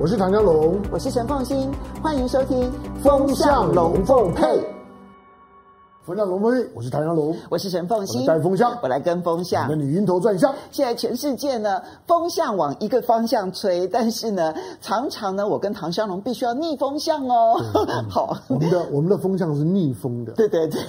我是唐江龙，我是陈凤新，欢迎收听《风向龙凤配》。风向龙凤配，我是唐湘龙，我是陈凤新，带风向，我来跟风向。那你晕头转向。现在全世界呢，风向往一个方向吹，但是呢，常常呢，我跟唐湘龙必须要逆风向哦。好，我们的 我们的风向是逆风的。对对对。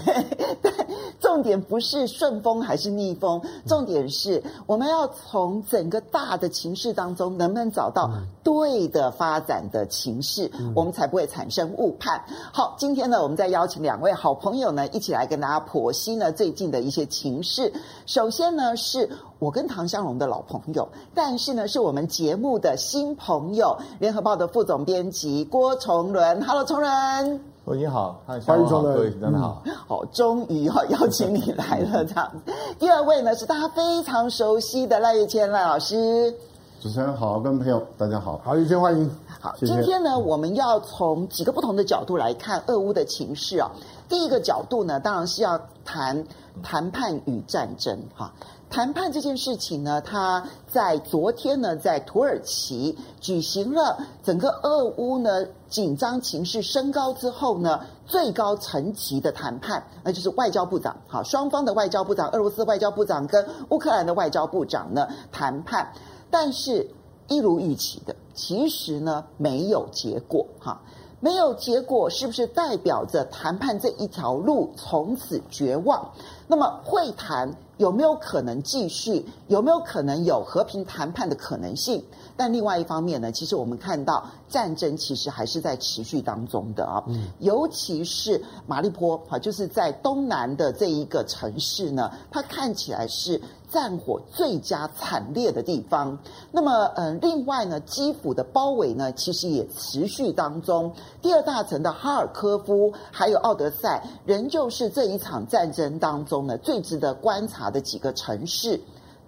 重点不是顺风还是逆风，重点是我们要从整个大的情势当中，能不能找到对的发展的情势，我们才不会产生误判。好，今天呢，我们再邀请两位好朋友呢，一起来跟大家剖析呢最近的一些情势。首先呢，是我跟唐湘龙的老朋友，但是呢，是我们节目的新朋友，联合报的副总编辑郭崇伦。Hello，崇伦。你好，欢迎各位大家好。好，终于要邀请你来了，这样。第二位呢，是大家非常熟悉的赖岳谦赖老师。主持人好，各位朋友大家好，好，岳谦欢迎。好，谢谢。今天呢，我们要从几个不同的角度来看俄乌的情势啊。第一个角度呢，当然是要谈谈判与战争哈。谈判这件事情呢，他在昨天呢，在土耳其举行了整个俄乌呢紧张情势升高之后呢，最高层级的谈判，那就是外交部长，好，双方的外交部长，俄罗斯外交部长跟乌克兰的外交部长呢谈判，但是一如预期的，其实呢没有结果，哈，没有结果，是不是代表着谈判这一条路从此绝望？那么会谈？有没有可能继续？有没有可能有和平谈判的可能性？但另外一方面呢，其实我们看到战争其实还是在持续当中的啊，嗯，尤其是马利坡啊，就是在东南的这一个城市呢，它看起来是。战火最佳惨烈的地方。那么，嗯，另外呢，基辅的包围呢，其实也持续当中。第二大城的哈尔科夫还有奥德赛，仍旧是这一场战争当中呢最值得观察的几个城市。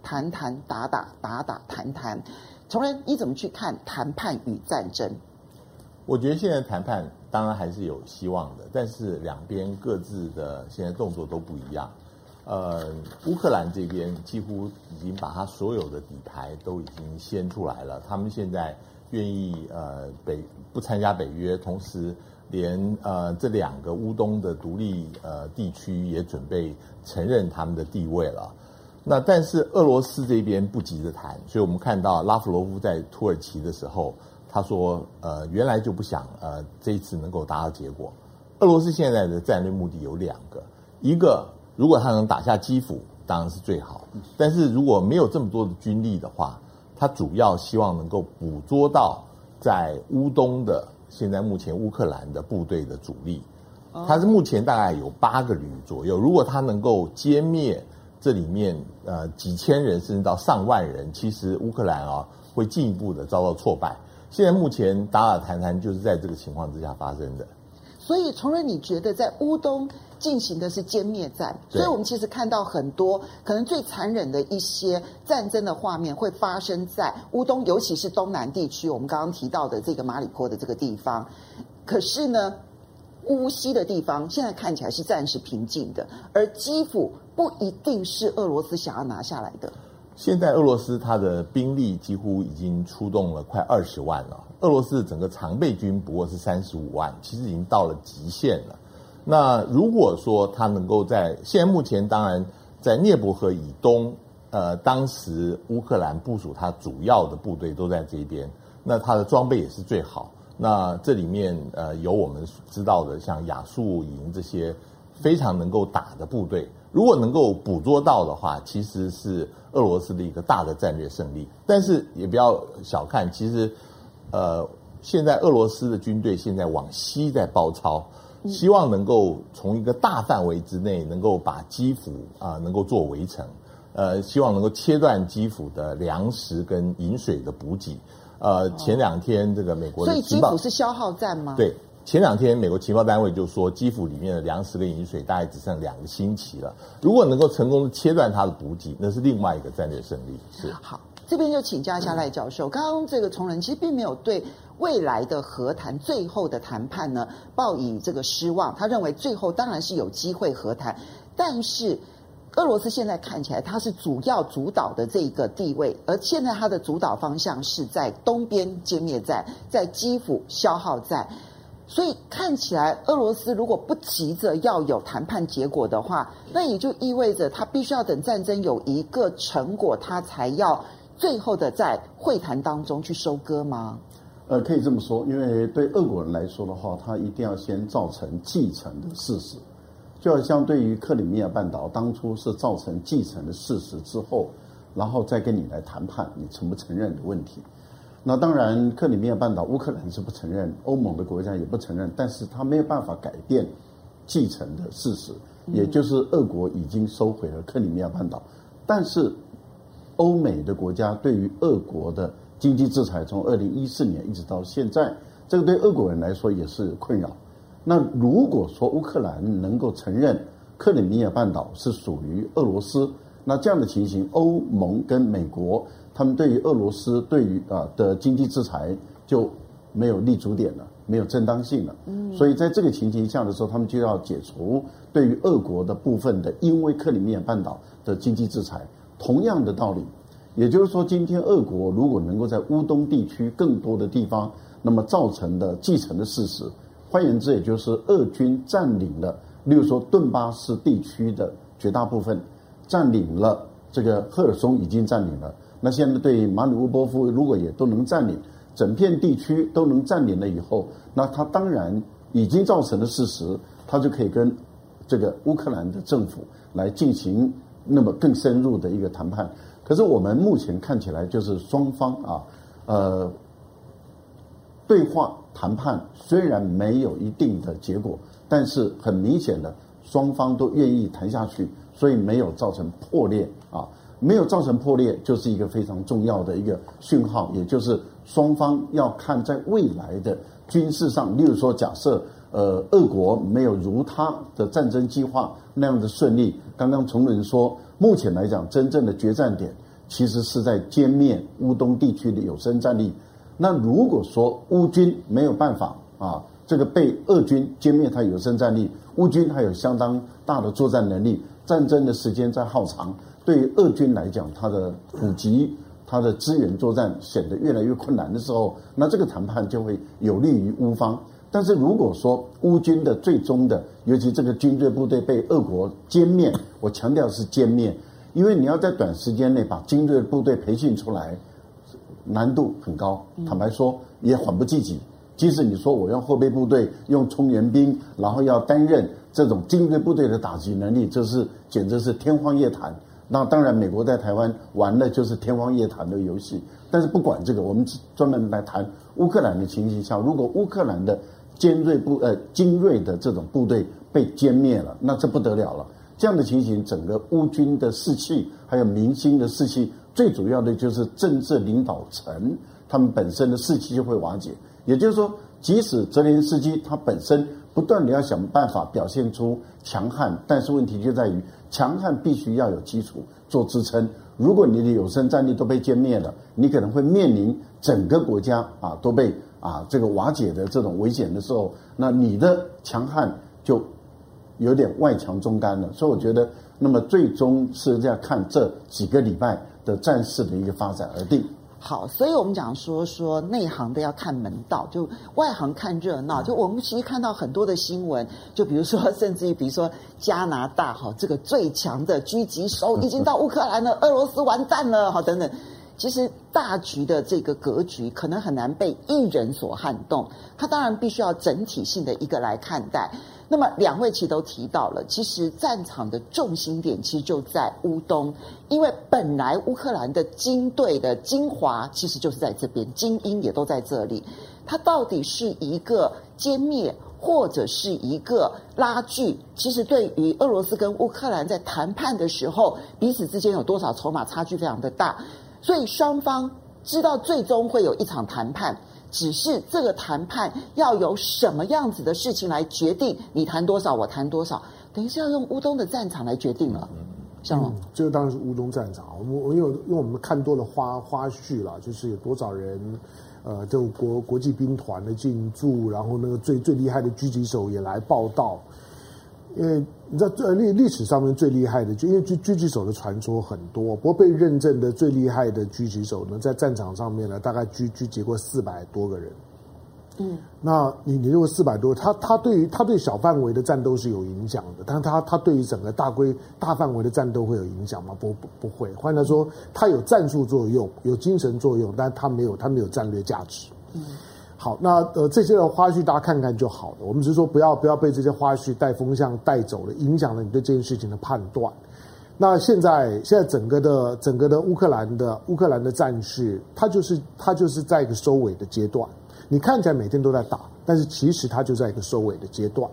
谈谈打打打打谈谈，崇伦，你怎么去看谈判与战争？我觉得现在谈判当然还是有希望的，但是两边各自的现在动作都不一样。呃，乌克兰这边几乎已经把他所有的底牌都已经掀出来了。他们现在愿意呃北不参加北约，同时连呃这两个乌东的独立呃地区也准备承认他们的地位了。那但是俄罗斯这边不急着谈，所以我们看到拉夫罗夫在土耳其的时候，他说呃原来就不想呃这一次能够达到结果。俄罗斯现在的战略目的有两个，一个。如果他能打下基辅，当然是最好。但是如果没有这么多的军力的话，他主要希望能够捕捉到在乌东的现在目前乌克兰的部队的主力。他是目前大概有八个旅左右。如果他能够歼灭这里面呃几千人甚至到上万人，其实乌克兰啊会进一步的遭到挫败。现在目前打打谈谈就是在这个情况之下发生的。所以，崇仁，你觉得在乌东进行的是歼灭战？所以我们其实看到很多可能最残忍的一些战争的画面会发生在乌东，尤其是东南地区。我们刚刚提到的这个马里坡的这个地方，可是呢，乌西的地方现在看起来是暂时平静的，而基辅不一定是俄罗斯想要拿下来的。现在俄罗斯它的兵力几乎已经出动了快二十万了。俄罗斯整个常备军不过是三十五万，其实已经到了极限了。那如果说他能够在现在目前，当然在聂伯河以东，呃，当时乌克兰部署他主要的部队都在这边，那他的装备也是最好。那这里面呃有我们知道的像亚速营这些非常能够打的部队。如果能够捕捉到的话，其实是俄罗斯的一个大的战略胜利。但是也不要小看，其实，呃，现在俄罗斯的军队现在往西在包抄，希望能够从一个大范围之内能够把基辅啊、呃、能够做围城，呃，希望能够切断基辅的粮食跟饮水的补给。呃，前两天这个美国的，所以基辅是消耗战吗？对。前两天，美国情报单位就说，基辅里面的粮食跟饮水大概只剩两个星期了。如果能够成功的切断它的补给，那是另外一个战略胜利。是。好，这边就请教一下赖教授。刚刚这个崇伦其实并没有对未来的和谈、最后的谈判呢抱以这个失望。他认为最后当然是有机会和谈，但是俄罗斯现在看起来它是主要主导的这一个地位，而现在它的主导方向是在东边歼灭战，在基辅消耗战。所以看起来，俄罗斯如果不急着要有谈判结果的话，那也就意味着他必须要等战争有一个成果，他才要最后的在会谈当中去收割吗？呃，可以这么说，因为对俄国人来说的话，他一定要先造成继承的事实，就好像对于克里米亚半岛当初是造成继承的事实之后，然后再跟你来谈判你承不承认的问题。那当然，克里米亚半岛乌克兰是不承认，欧盟的国家也不承认，但是他没有办法改变继承的事实，也就是俄国已经收回了克里米亚半岛。但是，欧美的国家对于俄国的经济制裁，从二零一四年一直到现在，这个对俄国人来说也是困扰。那如果说乌克兰能够承认克里米亚半岛是属于俄罗斯，那这样的情形，欧盟跟美国。他们对于俄罗斯对于啊的经济制裁就没有立足点了，没有正当性了。嗯，所以在这个情形下的时候，他们就要解除对于俄国的部分的因为克里米亚半岛的经济制裁。同样的道理，也就是说，今天俄国如果能够在乌东地区更多的地方，那么造成的继承的事实，换言之，也就是俄军占领了，例如说顿巴斯地区的绝大部分，占领了这个赫尔松已经占领了。那现在对马里乌波夫，如果也都能占领整片地区，都能占领了以后，那他当然已经造成的事实，他就可以跟这个乌克兰的政府来进行那么更深入的一个谈判。可是我们目前看起来，就是双方啊，呃，对话谈判虽然没有一定的结果，但是很明显的双方都愿意谈下去，所以没有造成破裂啊。没有造成破裂，就是一个非常重要的一个讯号，也就是双方要看在未来的军事上，例如说，假设呃，俄国没有如他的战争计划那样的顺利，刚刚崇仁说，目前来讲，真正的决战点其实是在歼灭乌东地区的有生战力。那如果说乌军没有办法啊，这个被俄军歼灭他有生战力，乌军还有相当大的作战能力，战争的时间在耗长。对于俄军来讲，他的补给、他的支援作战显得越来越困难的时候，那这个谈判就会有利于乌方。但是如果说乌军的最终的，尤其这个军队部队被俄国歼灭，我强调是歼灭，因为你要在短时间内把精锐部队培训出来，难度很高。坦白说，也缓不济急。即使你说我用后备部队、用充援兵，然后要担任这种精锐部队的打击能力，这是简直是天方夜谭。那当然，美国在台湾玩的就是天方夜谭的游戏。但是不管这个，我们专门来谈乌克兰的情形下，如果乌克兰的尖锐部呃精锐的这种部队被歼灭了，那这不得了了。这样的情形，整个乌军的士气还有民心的士气，最主要的就是政治领导层他们本身的士气就会瓦解。也就是说，即使泽连斯基他本身不断的要想办法表现出强悍，但是问题就在于。强悍必须要有基础做支撑。如果你的有生战力都被歼灭了，你可能会面临整个国家啊都被啊这个瓦解的这种危险的时候，那你的强悍就有点外强中干了。所以我觉得，那么最终是要看这几个礼拜的战事的一个发展而定。好，所以我们讲说说内行的要看门道，就外行看热闹。就我们其实看到很多的新闻，就比如说，甚至于比如说加拿大哈，这个最强的狙击手已经到乌克兰了，俄罗斯完蛋了哈等等。其实大局的这个格局可能很难被一人所撼动，它当然必须要整体性的一个来看待。那么两位其实都提到了，其实战场的重心点其实就在乌东，因为本来乌克兰的精队的精华其实就是在这边，精英也都在这里。它到底是一个歼灭，或者是一个拉锯？其实对于俄罗斯跟乌克兰在谈判的时候，彼此之间有多少筹码差距非常的大，所以双方知道最终会有一场谈判。只是这个谈判要有什么样子的事情来决定，你谈多少，我谈多少，等于是要用乌东的战场来决定了。像嗯，这个当然是乌东战场。我们我因为因为我们看多了花花絮了，就是有多少人，呃，就国国际兵团的进驻，然后那个最最厉害的狙击手也来报道。因为你知道，历历史上面最厉害的，就因为狙狙击手的传说很多，不过被认证的最厉害的狙击手呢，在战场上面呢，大概狙狙击过四百多个人。嗯，那你你认为四百多，他他对于他对小范围的战斗是有影响的，但是他他对于整个大规大范围的战斗会有影响吗？不不不会。换句话说，他有战术作用，有精神作用，但他没有他没有战略价值。嗯，好，那呃这些的花絮大家看看就好了。我们只是说不要不要被这些花絮带风向带走了，影响了你对这件事情的判断。那现在现在整个的整个的乌克兰的乌克兰的战事，它就是它就是在一个收尾的阶段。你看起来每天都在打，但是其实它就在一个收尾的阶段。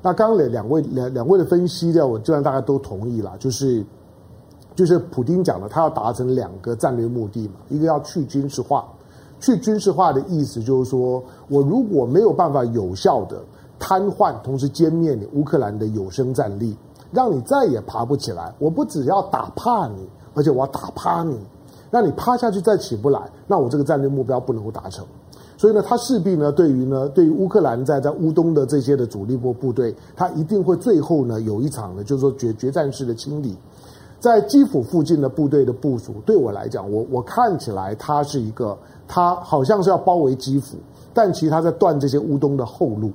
那刚刚两两位两两位的分析呢，我基本上大家都同意了，就是就是普丁讲了，他要达成两个战略目的嘛，一个要去军事化，去军事化的意思就是说我如果没有办法有效的瘫痪，同时歼灭你乌克兰的有生战力，让你再也爬不起来，我不只要打怕你，而且我要打趴你，让你趴下去再起不来，那我这个战略目标不能够达成。所以呢，他势必呢，对于呢，对于乌克兰在在乌东的这些的主力部部队，他一定会最后呢有一场呢，就是说决决战式的清理。在基辅附近的部队的部署，对我来讲，我我看起来他是一个，他好像是要包围基辅，但其实他在断这些乌东的后路，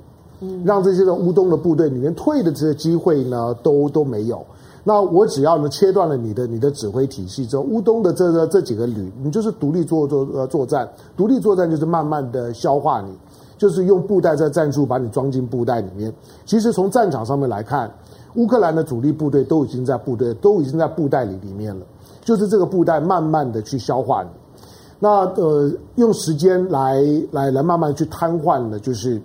让这些的乌东的部队里面退的这些机会呢都都没有。那我只要呢切断了你的你的指挥体系之后，乌东的这个这几个旅，你就是独立作作呃作战，独立作战就是慢慢的消化你，就是用布袋在战术把你装进布袋里面。其实从战场上面来看，乌克兰的主力部队都已经在部队都已经在布袋里里面了，就是这个布袋慢慢的去消化你。那呃用时间来来来慢慢去瘫痪了，就是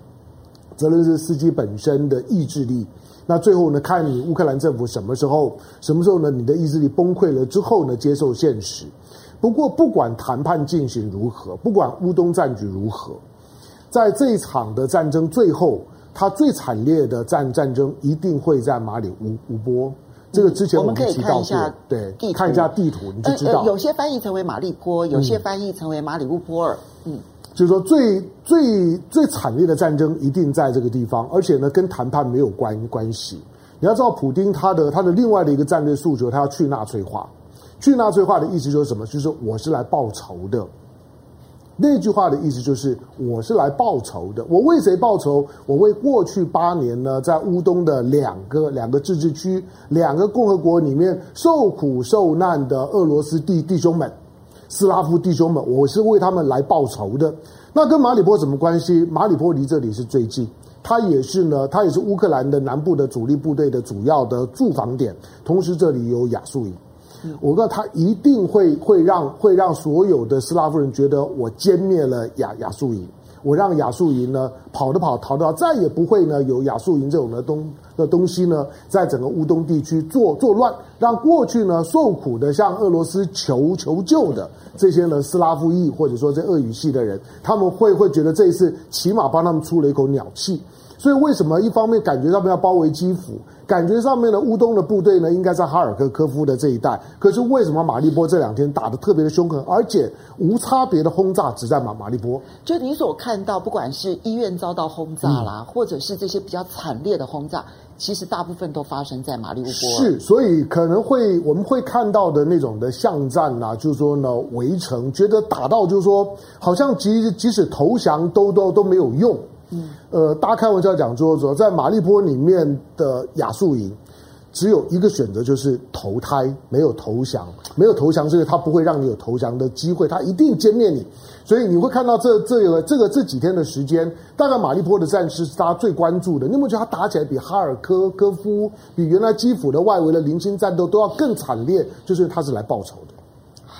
泽伦斯基本身的意志力。那最后呢，看你乌克兰政府什么时候，什么时候呢？你的意志力崩溃了之后呢，接受现实。不过，不管谈判进行如何，不管乌东战局如何，在这一场的战争最后，它最惨烈的战战争一定会在马里乌乌波。这个之前我们可以看一下，对，看一下地图，你就知道。有些翻译成为马利坡，有些翻译成为马里乌波尔。嗯。就是说最，最最最惨烈的战争一定在这个地方，而且呢，跟谈判没有关关系。你要知道，普丁他的他的另外的一个战略诉求，他要去纳粹化。去纳粹化的意思就是什么？就是我是来报仇的。那句话的意思就是我是来报仇的。我为谁报仇？我为过去八年呢，在乌东的两个两个自治区、两个共和国里面受苦受难的俄罗斯弟弟兄们。斯拉夫弟兄们，我是为他们来报仇的。那跟马里波什么关系？马里波离这里是最近，它也是呢，它也是乌克兰的南部的主力部队的主要的驻防点。同时，这里有亚速营。我告诉他，一定会会让会让所有的斯拉夫人觉得我歼灭了亚亚速营。我让亚速营呢跑的跑，逃的逃，再也不会呢有亚速营这种的东的东西呢，在整个乌东地区作作乱，让过去呢受苦的向俄罗斯求求救的这些呢斯拉夫裔或者说这俄语系的人，他们会会觉得这一次起码帮他们出了一口鸟气。所以为什么一方面感觉上面要包围基辅？感觉上面的乌东的部队呢，应该在哈尔科科夫的这一带。可是为什么马利波这两天打得特别的凶狠，而且无差别的轰炸只在马马利波？就你所看到，不管是医院遭到轰炸啦，嗯、或者是这些比较惨烈的轰炸，其实大部分都发生在马利乌波。是，所以可能会我们会看到的那种的巷战啊，就是说呢，围城，觉得打到就是说，好像即即使投降都都都没有用。呃，大家开玩笑讲说说，在马利波里面的亚速营，只有一个选择，就是投胎，没有投降，没有投降，所以他不会让你有投降的机会，他一定歼灭你。所以你会看到这这个这个这几天的时间，大概马利波的战事是大家最关注的。你有没有觉得他打起来比哈尔科科夫、比原来基辅的外围的零星战斗都要更惨烈？就是他是来报仇的。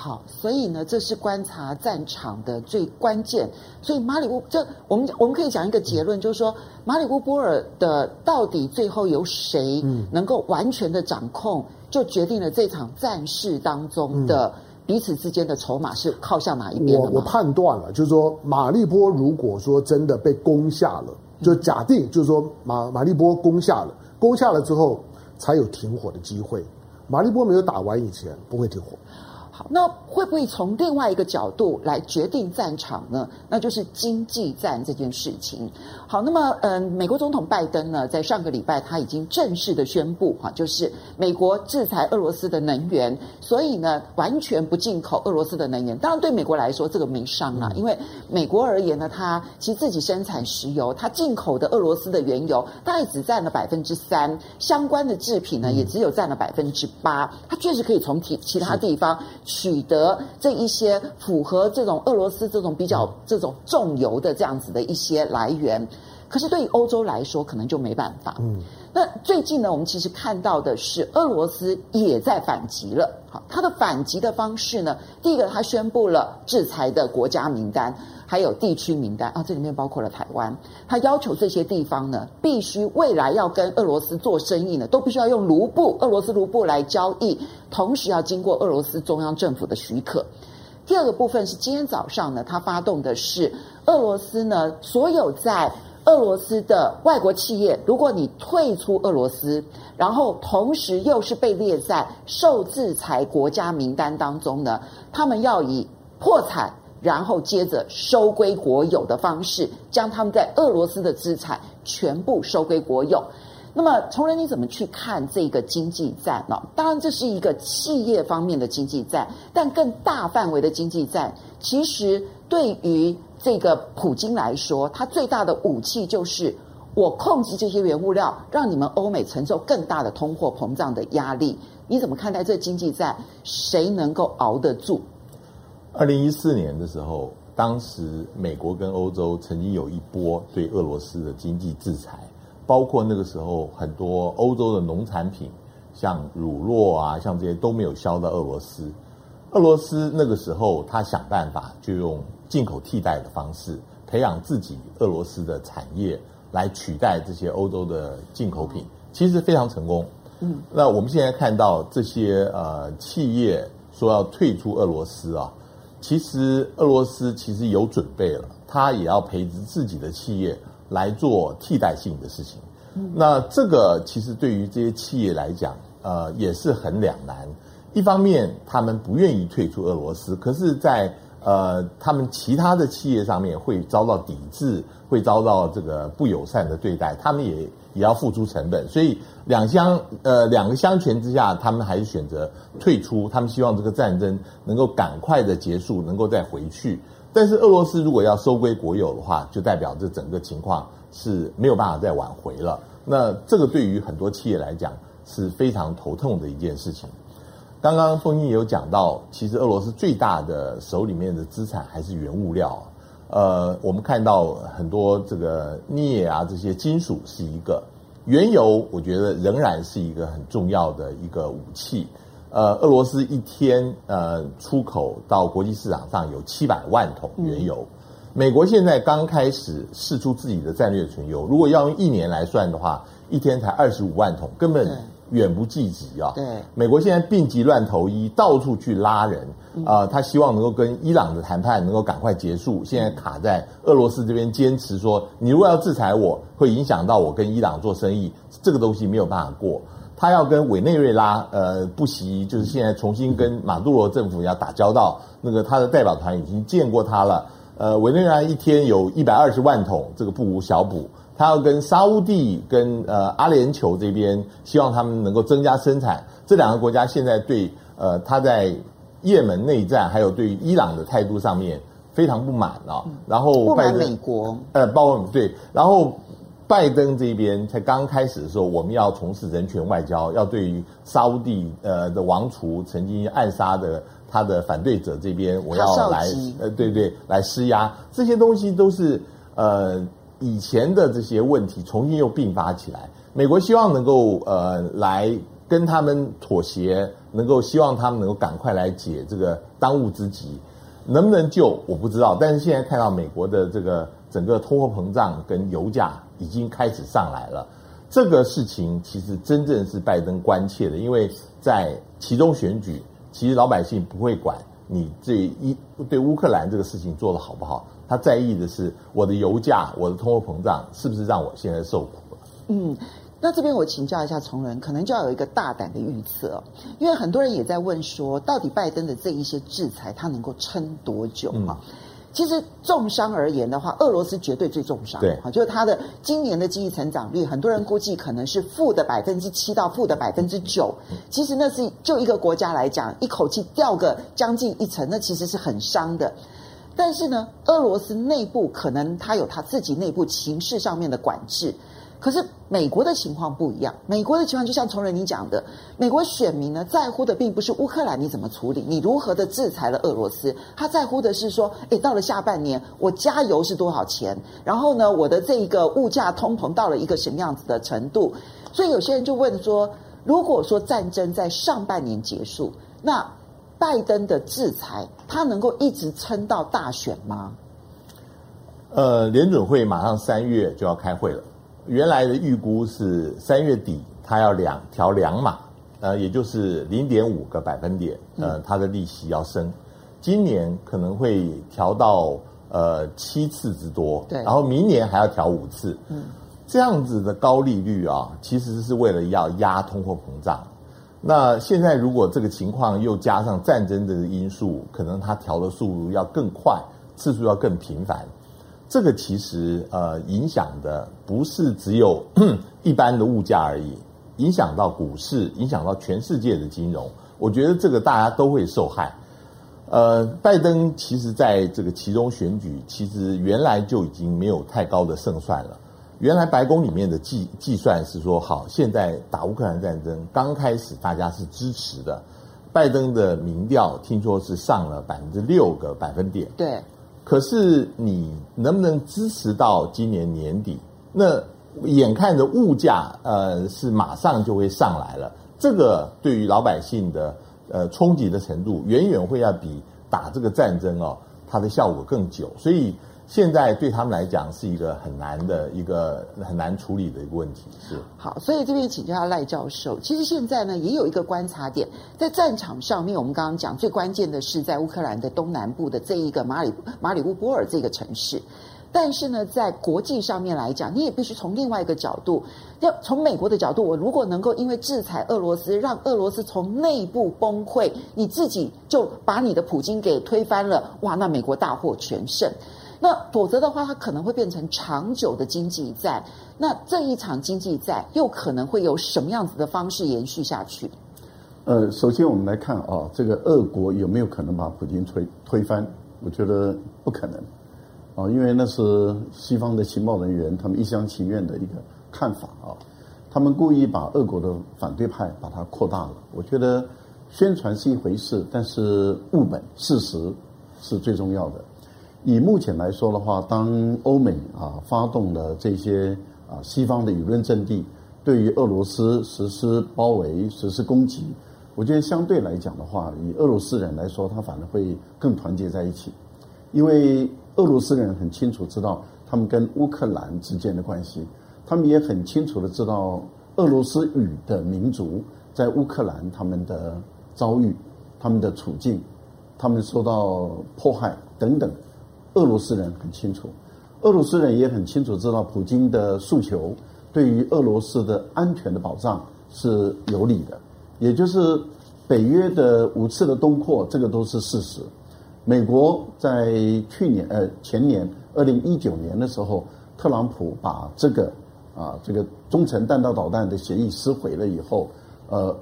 好，所以呢，这是观察战场的最关键。所以马里乌，这我们我们可以讲一个结论，就是说马里乌波尔的到底最后由谁能够完全的掌控，就决定了这场战事当中的彼此之间的筹码是靠向哪一边。我我判断了，就是说马利波如果说真的被攻下了，就假定就是说马马利波攻下了，攻下了之后才有停火的机会。马利波没有打完以前不会停火。好，那会不会从另外一个角度来决定战场呢？那就是经济战这件事情。好，那么嗯，美国总统拜登呢，在上个礼拜他已经正式的宣布哈，就是美国制裁俄罗斯的能源，所以呢，完全不进口俄罗斯的能源。当然，对美国来说这个没伤啊，因为美国而言呢，它其实自己生产石油，它进口的俄罗斯的原油大概只占了百分之三，相关的制品呢也只有占了百分之八，它确实可以从其其他地方。取得这一些符合这种俄罗斯这种比较这种重油的这样子的一些来源，可是对于欧洲来说，可能就没办法。嗯，那最近呢，我们其实看到的是俄罗斯也在反击了。好，它的反击的方式呢，第一个，它宣布了制裁的国家名单。还有地区名单啊，这里面包括了台湾。他要求这些地方呢，必须未来要跟俄罗斯做生意呢，都必须要用卢布、俄罗斯卢布来交易，同时要经过俄罗斯中央政府的许可。第二个部分是今天早上呢，他发动的是俄罗斯呢，所有在俄罗斯的外国企业，如果你退出俄罗斯，然后同时又是被列在受制裁国家名单当中呢，他们要以破产。然后接着收归国有的方式，将他们在俄罗斯的资产全部收归国有。那么，崇仁你怎么去看这个经济战呢？当然，这是一个企业方面的经济战，但更大范围的经济战，其实对于这个普京来说，他最大的武器就是我控制这些原物料，让你们欧美承受更大的通货膨胀的压力。你怎么看待这经济战？谁能够熬得住？二零一四年的时候，当时美国跟欧洲曾经有一波对俄罗斯的经济制裁，包括那个时候很多欧洲的农产品，像乳酪啊，像这些都没有销到俄罗斯。俄罗斯那个时候他想办法就用进口替代的方式，培养自己俄罗斯的产业来取代这些欧洲的进口品，其实非常成功。嗯，那我们现在看到这些呃企业说要退出俄罗斯啊。其实俄罗斯其实有准备了，他也要培植自己的企业来做替代性的事情。那这个其实对于这些企业来讲，呃，也是很两难。一方面，他们不愿意退出俄罗斯，可是在，在呃，他们其他的企业上面会遭到抵制，会遭到这个不友善的对待，他们也也要付出成本，所以两相呃两个相权之下，他们还是选择退出。他们希望这个战争能够赶快的结束，能够再回去。但是俄罗斯如果要收归国有的话，就代表这整个情况是没有办法再挽回了。那这个对于很多企业来讲是非常头痛的一件事情。刚刚凤馨也有讲到，其实俄罗斯最大的手里面的资产还是原物料。呃，我们看到很多这个镍啊，这些金属是一个原油，我觉得仍然是一个很重要的一个武器。呃，俄罗斯一天呃出口到国际市场上有七百万桶原油，美国现在刚开始试出自己的战略存油，如果要用一年来算的话，一天才二十五万桶，根本。远不济急啊！对，美国现在病急乱投医，到处去拉人啊、呃，他希望能够跟伊朗的谈判能够赶快结束。现在卡在俄罗斯这边，坚持说，你如果要制裁我，会影响到我跟伊朗做生意，这个东西没有办法过。他要跟委内瑞拉呃不惜，就是现在重新跟马杜罗政府要打交道。那个他的代表团已经见过他了。呃，委内瑞拉一天有一百二十万桶，这个不无小补。他要跟沙乌地、跟呃阿联酋这边，希望他们能够增加生产。这两个国家现在对呃他在也门内战，还有对伊朗的态度上面非常不满啊。然后拜登，美国呃，包括对，然后拜登这边才刚开始的时候，我们要从事人权外交，要对于沙乌地呃的王储曾经暗杀的他的反对者这边，我要来呃对对来施压。这些东西都是呃。以前的这些问题重新又并发起来，美国希望能够呃来跟他们妥协，能够希望他们能够赶快来解这个当务之急，能不能救我不知道。但是现在看到美国的这个整个通货膨胀跟油价已经开始上来了，这个事情其实真正是拜登关切的，因为在其中选举，其实老百姓不会管你这一对乌克兰这个事情做得好不好。他在意的是我的油价，我的通货膨胀是不是让我现在受苦了？嗯，那这边我请教一下崇仁，可能就要有一个大胆的预测，因为很多人也在问说，到底拜登的这一些制裁，他能够撑多久啊？嗯其实重伤而言的话，俄罗斯绝对最重伤。对，就是它的今年的经济成长率，很多人估计可能是负的百分之七到负的百分之九。其实那是就一个国家来讲，一口气掉个将近一成，那其实是很伤的。但是呢，俄罗斯内部可能它有它自己内部情势上面的管制。可是美国的情况不一样，美国的情况就像崇仁你讲的，美国选民呢在乎的并不是乌克兰你怎么处理，你如何的制裁了俄罗斯，他在乎的是说，诶，到了下半年我加油是多少钱，然后呢，我的这一个物价通膨到了一个什么样子的程度，所以有些人就问说，如果说战争在上半年结束，那拜登的制裁他能够一直撑到大选吗？呃，联准会马上三月就要开会了。原来的预估是三月底，它要两调两码，呃，也就是零点五个百分点，呃，它的利息要升。今年可能会调到呃七次之多，对，然后明年还要调五次。嗯，这样子的高利率啊，其实是为了要压通货膨胀。那现在如果这个情况又加上战争的因素，可能它调的速度要更快，次数要更频繁。这个其实呃影响的不是只有 一般的物价而已，影响到股市，影响到全世界的金融。我觉得这个大家都会受害。呃，拜登其实在这个其中选举，其实原来就已经没有太高的胜算了。原来白宫里面的计计算是说，好，现在打乌克兰战争刚开始，大家是支持的。拜登的民调听说是上了百分之六个百分点。对。可是你能不能支持到今年年底？那眼看着物价呃是马上就会上来了，这个对于老百姓的呃冲击的程度，远远会要比打这个战争哦，它的效果更久，所以。现在对他们来讲是一个很难的一个很难处理的一个问题，是。好，所以这边请教下赖教授，其实现在呢也有一个观察点，在战场上面，我们刚刚讲最关键的是在乌克兰的东南部的这一个马里马里乌波尔这个城市，但是呢，在国际上面来讲，你也必须从另外一个角度，要从美国的角度，我如果能够因为制裁俄罗斯，让俄罗斯从内部崩溃，你自己就把你的普京给推翻了，哇，那美国大获全胜。那否则的话，它可能会变成长久的经济战。那这一场经济战又可能会有什么样子的方式延续下去？呃，首先我们来看啊，这个俄国有没有可能把普京推推翻？我觉得不可能啊，因为那是西方的情报人员他们一厢情愿的一个看法啊。他们故意把俄国的反对派把它扩大了。我觉得宣传是一回事，但是务本事实是最重要的。以目前来说的话，当欧美啊发动了这些啊西方的舆论阵地，对于俄罗斯实施包围、实施攻击，我觉得相对来讲的话，以俄罗斯人来说，他反而会更团结在一起，因为俄罗斯人很清楚知道他们跟乌克兰之间的关系，他们也很清楚的知道俄罗斯语的民族在乌克兰他们的遭遇、他们的处境、他们受到迫害等等。俄罗斯人很清楚，俄罗斯人也很清楚知道普京的诉求对于俄罗斯的安全的保障是有利的，也就是北约的五次的东扩，这个都是事实。美国在去年呃前年二零一九年的时候，特朗普把这个啊这个中程弹道导弹的协议撕毁了以后，呃，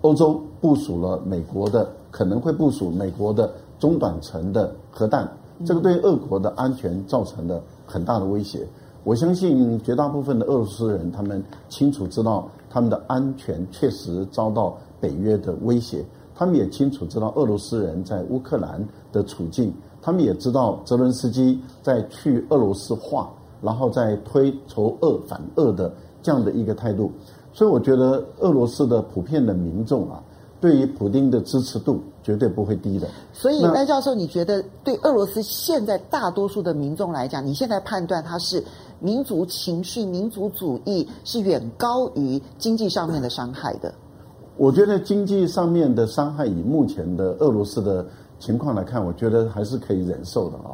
欧洲部署了美国的可能会部署美国的中短程的核弹。这个对俄国的安全造成了很大的威胁。我相信绝大部分的俄罗斯人，他们清楚知道他们的安全确实遭到北约的威胁。他们也清楚知道俄罗斯人在乌克兰的处境。他们也知道泽伦斯基在去俄罗斯化，然后再推仇俄反俄的这样的一个态度。所以，我觉得俄罗斯的普遍的民众啊。对于普丁的支持度绝对不会低的。所以，赖教授，你觉得对俄罗斯现在大多数的民众来讲，你现在判断它是民族情绪、民族主义是远高于经济上面的伤害的？我觉得经济上面的伤害，以目前的俄罗斯的情况来看，我觉得还是可以忍受的啊。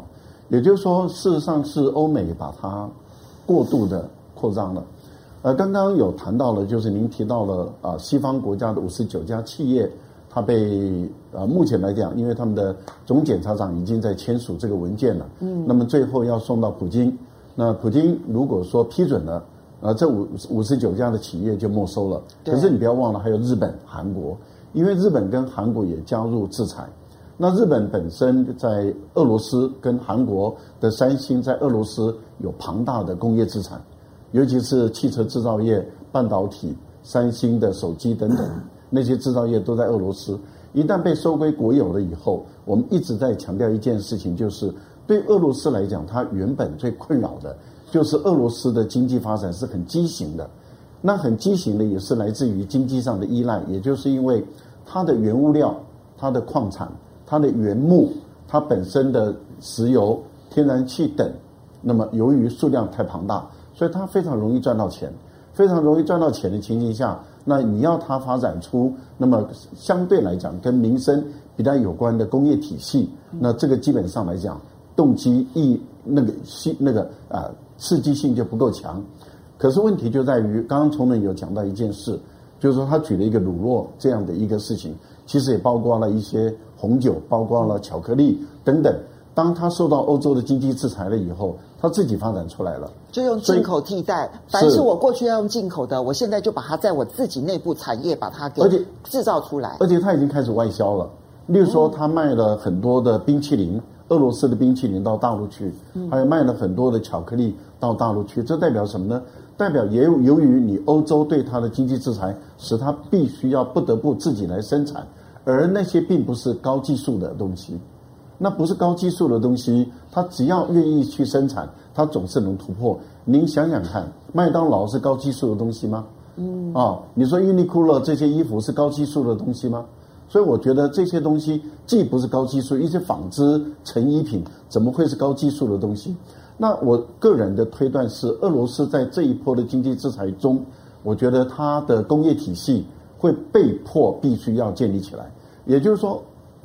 也就是说，事实上是欧美把它过度的扩张了。呃，刚刚有谈到了，就是您提到了啊，西方国家的五十九家企业，它被呃，目前来讲，因为他们的总检察长已经在签署这个文件了，嗯，那么最后要送到普京，那普京如果说批准了，呃，这五五十九家的企业就没收了。可是你不要忘了，还有日本、韩国，因为日本跟韩国也加入制裁。那日本本身在俄罗斯跟韩国的三星在俄罗斯有庞大的工业资产。尤其是汽车制造业、半导体、三星的手机等等，那些制造业都在俄罗斯。一旦被收归国有了以后，我们一直在强调一件事情，就是对俄罗斯来讲，它原本最困扰的就是俄罗斯的经济发展是很畸形的。那很畸形的也是来自于经济上的依赖，也就是因为它的原物料、它的矿产、它的原木、它本身的石油、天然气等，那么由于数量太庞大。所以它非常容易赚到钱，非常容易赚到钱的情形下，那你要它发展出那么相对来讲跟民生比较有关的工业体系，那这个基本上来讲，动机意那个性那个啊、刺激性就不够强。可是问题就在于，刚刚崇仁有讲到一件事，就是说他举了一个乳酪这样的一个事情，其实也包括了一些红酒，包括了巧克力等等。当他受到欧洲的经济制裁了以后，他自己发展出来了，就用进口替代。凡是我过去要用进口的，我现在就把它在我自己内部产业把它给制造出来。而且他已经开始外销了，例如说他卖了很多的冰淇淋，俄罗斯的冰淇淋到大陆去，还有卖了很多的巧克力到大陆去。这代表什么呢？代表也有由于你欧洲对他的经济制裁，使他必须要不得不自己来生产，而那些并不是高技术的东西。那不是高技术的东西，它只要愿意去生产，它总是能突破。您想想看，麦当劳是高技术的东西吗？嗯，啊，你说 Uniqlo 这些衣服是高技术的东西吗？所以我觉得这些东西既不是高技术，一些纺织成衣品怎么会是高技术的东西？那我个人的推断是，俄罗斯在这一波的经济制裁中，我觉得它的工业体系会被迫必须要建立起来。也就是说，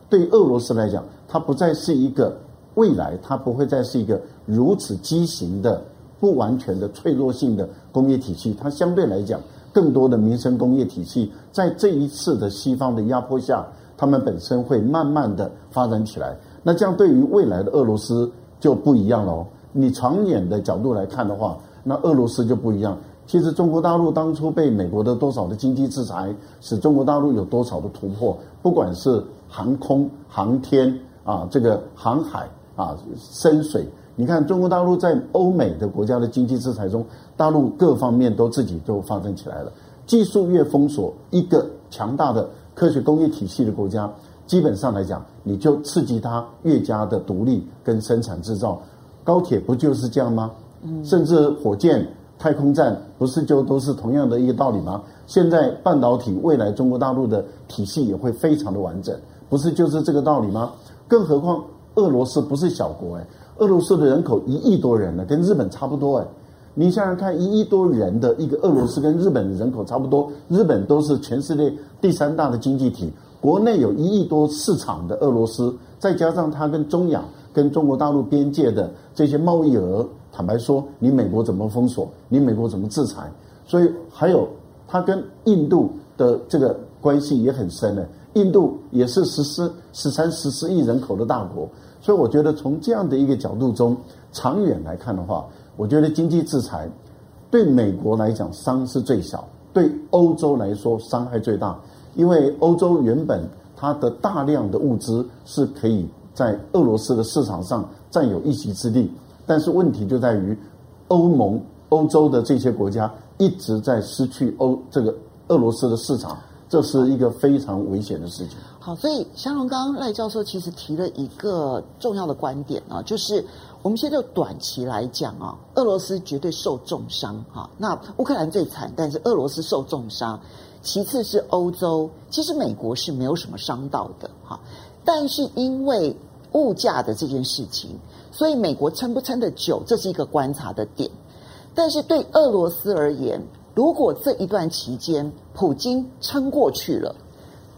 对俄罗斯来讲，它不再是一个未来，它不会再是一个如此畸形的、不完全的脆弱性的工业体系。它相对来讲，更多的民生工业体系，在这一次的西方的压迫下，他们本身会慢慢的发展起来。那这样对于未来的俄罗斯就不一样了。你长远的角度来看的话，那俄罗斯就不一样。其实中国大陆当初被美国的多少的经济制裁，使中国大陆有多少的突破，不管是航空、航天。啊，这个航海啊，深水，你看中国大陆在欧美的国家的经济制裁中，大陆各方面都自己都发展起来了。技术越封锁，一个强大的科学工业体系的国家，基本上来讲，你就刺激它越加的独立跟生产制造。高铁不就是这样吗？嗯，甚至火箭、太空站不是就都是同样的一个道理吗？现在半导体，未来中国大陆的体系也会非常的完整，不是就是这个道理吗？更何况，俄罗斯不是小国哎，俄罗斯的人口一亿多人呢，跟日本差不多哎。你想想看，一亿多人的一个俄罗斯跟日本的人口差不多，日本都是全世界第三大的经济体，国内有一亿多市场的俄罗斯，再加上它跟中亚、跟中国大陆边界的这些贸易额，坦白说，你美国怎么封锁？你美国怎么制裁？所以还有它跟印度的这个关系也很深呢。印度也是十四、十三、十四亿人口的大国，所以我觉得从这样的一个角度中，长远来看的话，我觉得经济制裁对美国来讲伤是最小，对欧洲来说伤害最大。因为欧洲原本它的大量的物资是可以在俄罗斯的市场上占有一席之地，但是问题就在于欧盟、欧洲的这些国家一直在失去欧这个俄罗斯的市场。这是一个非常危险的事情。好，所以香龙刚刚赖教授其实提了一个重要的观点啊，就是我们现在短期来讲啊，俄罗斯绝对受重伤哈。那乌克兰最惨，但是俄罗斯受重伤，其次是欧洲，其实美国是没有什么伤到的哈。但是因为物价的这件事情，所以美国撑不撑得久，这是一个观察的点。但是对俄罗斯而言，如果这一段期间，普京撑过去了，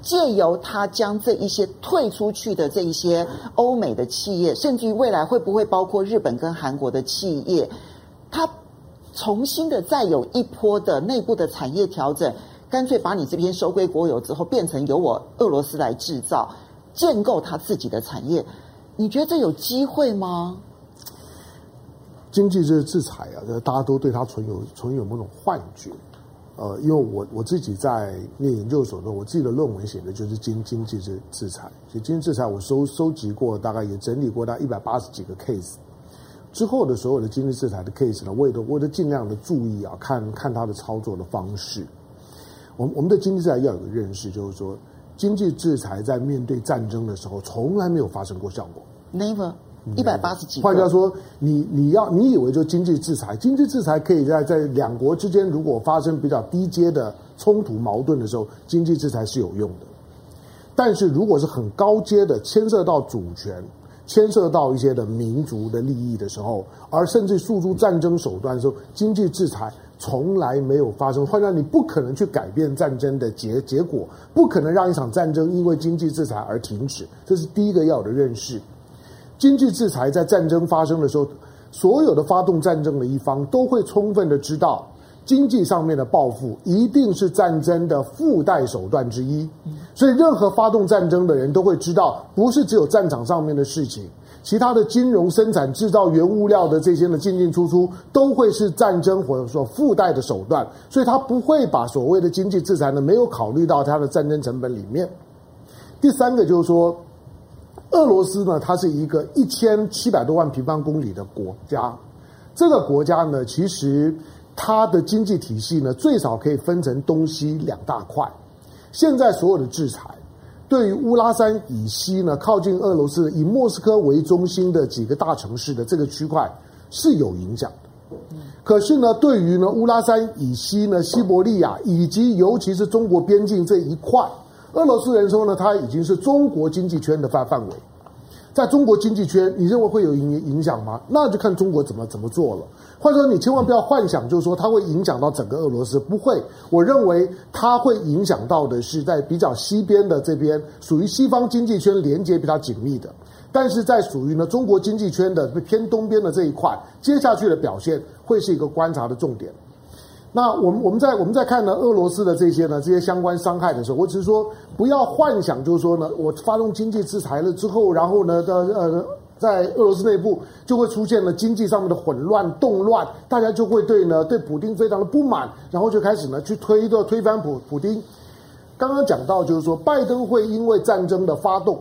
借由他将这一些退出去的这一些欧美的企业，甚至于未来会不会包括日本跟韩国的企业，他重新的再有一波的内部的产业调整，干脆把你这边收归国有之后，变成由我俄罗斯来制造，建构他自己的产业，你觉得这有机会吗？经济这个制裁啊，大家都对它存有存有某种幻觉。呃，因为我我自己在念研究所的时候，我自己的论文写的就是经经济制制裁。所以经济制裁我收收集过，大概也整理过大概一百八十几个 case。之后的所有的经济制裁的 case 呢，我也都我都尽量的注意啊，看看它的操作的方式。我们我们的经济制裁要有个认识，就是说经济制裁在面对战争的时候，从来没有发生过效果。Never。一百八十几。换句话说，你你要你以为就经济制裁，经济制裁可以在在两国之间如果发生比较低阶的冲突矛盾的时候，经济制裁是有用的。但是如果是很高阶的，牵涉到主权、牵涉到一些的民族的利益的时候，而甚至诉诸战争手段的时候，经济制裁从来没有发生。换句话说，你不可能去改变战争的结结果，不可能让一场战争因为经济制裁而停止。这是第一个要有的认识。经济制裁在战争发生的时候，所有的发动战争的一方都会充分的知道，经济上面的报复一定是战争的附带手段之一。所以，任何发动战争的人都会知道，不是只有战场上面的事情，其他的金融、生产、制造原物料的这些的进进出出，都会是战争或者说附带的手段。所以他不会把所谓的经济制裁呢，没有考虑到他的战争成本里面。第三个就是说。俄罗斯呢，它是一个一千七百多万平方公里的国家。这个国家呢，其实它的经济体系呢，最少可以分成东西两大块。现在所有的制裁，对于乌拉山以西呢，靠近俄罗斯，以莫斯科为中心的几个大城市的这个区块是有影响的。可是呢，对于呢乌拉山以西呢，西伯利亚以及尤其是中国边境这一块。俄罗斯人说呢，他已经是中国经济圈的范范围，在中国经济圈，你认为会有影影响吗？那就看中国怎么怎么做了。或者说，你千万不要幻想，就是说它会影响到整个俄罗斯，不会。我认为它会影响到的是在比较西边的这边，属于西方经济圈连接比较紧密的，但是在属于呢中国经济圈的偏东边的这一块，接下去的表现会是一个观察的重点。那我们我们在我们在看呢俄罗斯的这些呢这些相关伤害的时候，我只是说不要幻想，就是说呢，我发动经济制裁了之后，然后呢的呃在俄罗斯内部就会出现了经济上面的混乱动乱，大家就会对呢对普丁非常的不满，然后就开始呢去推的推翻普普丁。刚刚讲到就是说，拜登会因为战争的发动。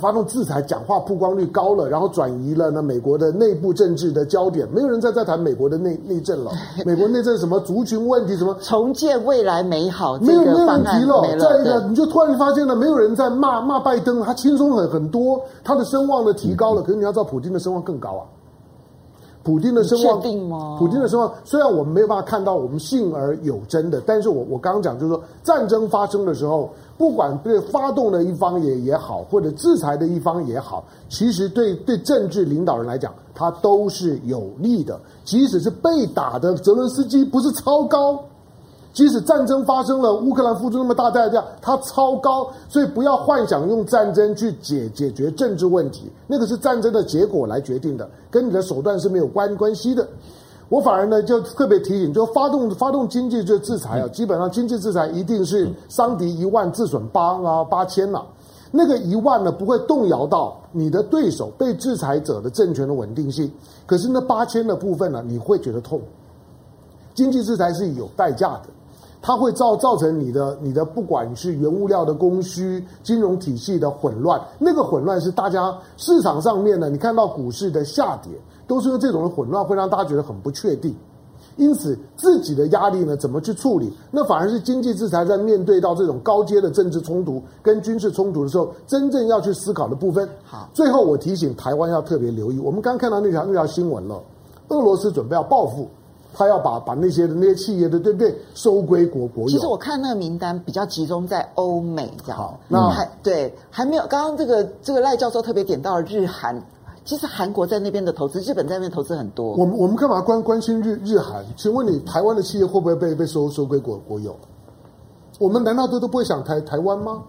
发动制裁，讲话曝光率高了，然后转移了呢美国的内部政治的焦点，没有人再在谈美国的内内政了。美国内政什么族群问题，什么重建未来美好，没有没有问题了。了再一个，你就突然发现了，没有人在骂骂拜登，他轻松很很多，他的声望呢提高了。可是你要知道，普京的声望更高啊。普丁的声望，普丁的声望，虽然我们没有办法看到我们信而有真的，但是我我刚刚讲就是说，战争发生的时候，不管对发动的一方也也好，或者制裁的一方也好，其实对对政治领导人来讲，他都是有利的。即使是被打的泽伦斯基不是超高。即使战争发生了，乌克兰付出那么大代价，它超高，所以不要幻想用战争去解解决政治问题，那个是战争的结果来决定的，跟你的手段是没有关关系的。我反而呢就特别提醒，就发动发动经济就制裁啊，基本上经济制裁一定是伤敌一万自损八啊八千了，那个一万呢不会动摇到你的对手被制裁者的政权的稳定性，可是那八千的部分呢你会觉得痛，经济制裁是有代价的。它会造造成你的你的不管是原物料的供需、金融体系的混乱，那个混乱是大家市场上面呢，你看到股市的下跌，都是因为这种的混乱会让大家觉得很不确定。因此，自己的压力呢，怎么去处理？那反而是经济制裁在面对到这种高阶的政治冲突跟军事冲突的时候，真正要去思考的部分。好，最后我提醒台湾要特别留意，我们刚看到那条那条新闻了，俄罗斯准备要报复。他要把把那些的那些企业的对不对收归国国有？其实我看那个名单比较集中在欧美这样。好，那还对还没有。刚刚这个这个赖教授特别点到了日韩，其实韩国在那边的投资，日本在那边投资很多。我们我们干嘛关关心日日韩？请问你台湾的企业会不会被被收收归国国有？我们难道都都不会想台台湾吗？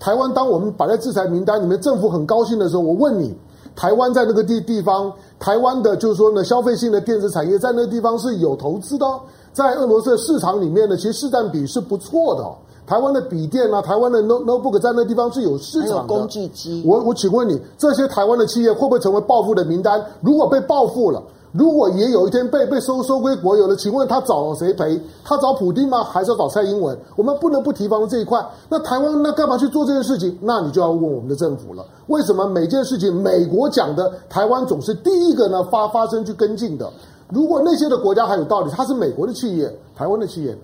台湾当我们摆在制裁名单里面，政府很高兴的时候，我问你。台湾在那个地地方，台湾的就是说呢，消费性的电子产业在那个地方是有投资的哦，在俄罗斯的市场里面呢，其实市占比是不错的哦。台湾的笔电啊，台湾的 note notebook 在那地方是有市场的。工具机。我我请问你，这些台湾的企业会不会成为暴富的名单？如果被暴富了，如果也有一天被被收收归国有了，请问他找谁赔？他找普京吗？还是要找蔡英文？我们不能不提防这一块。那台湾那干嘛去做这件事情？那你就要问我们的政府了。为什么每件事情美国讲的，台湾总是第一个呢发发声去跟进的？如果那些的国家还有道理，他是美国的企业，台湾的企业。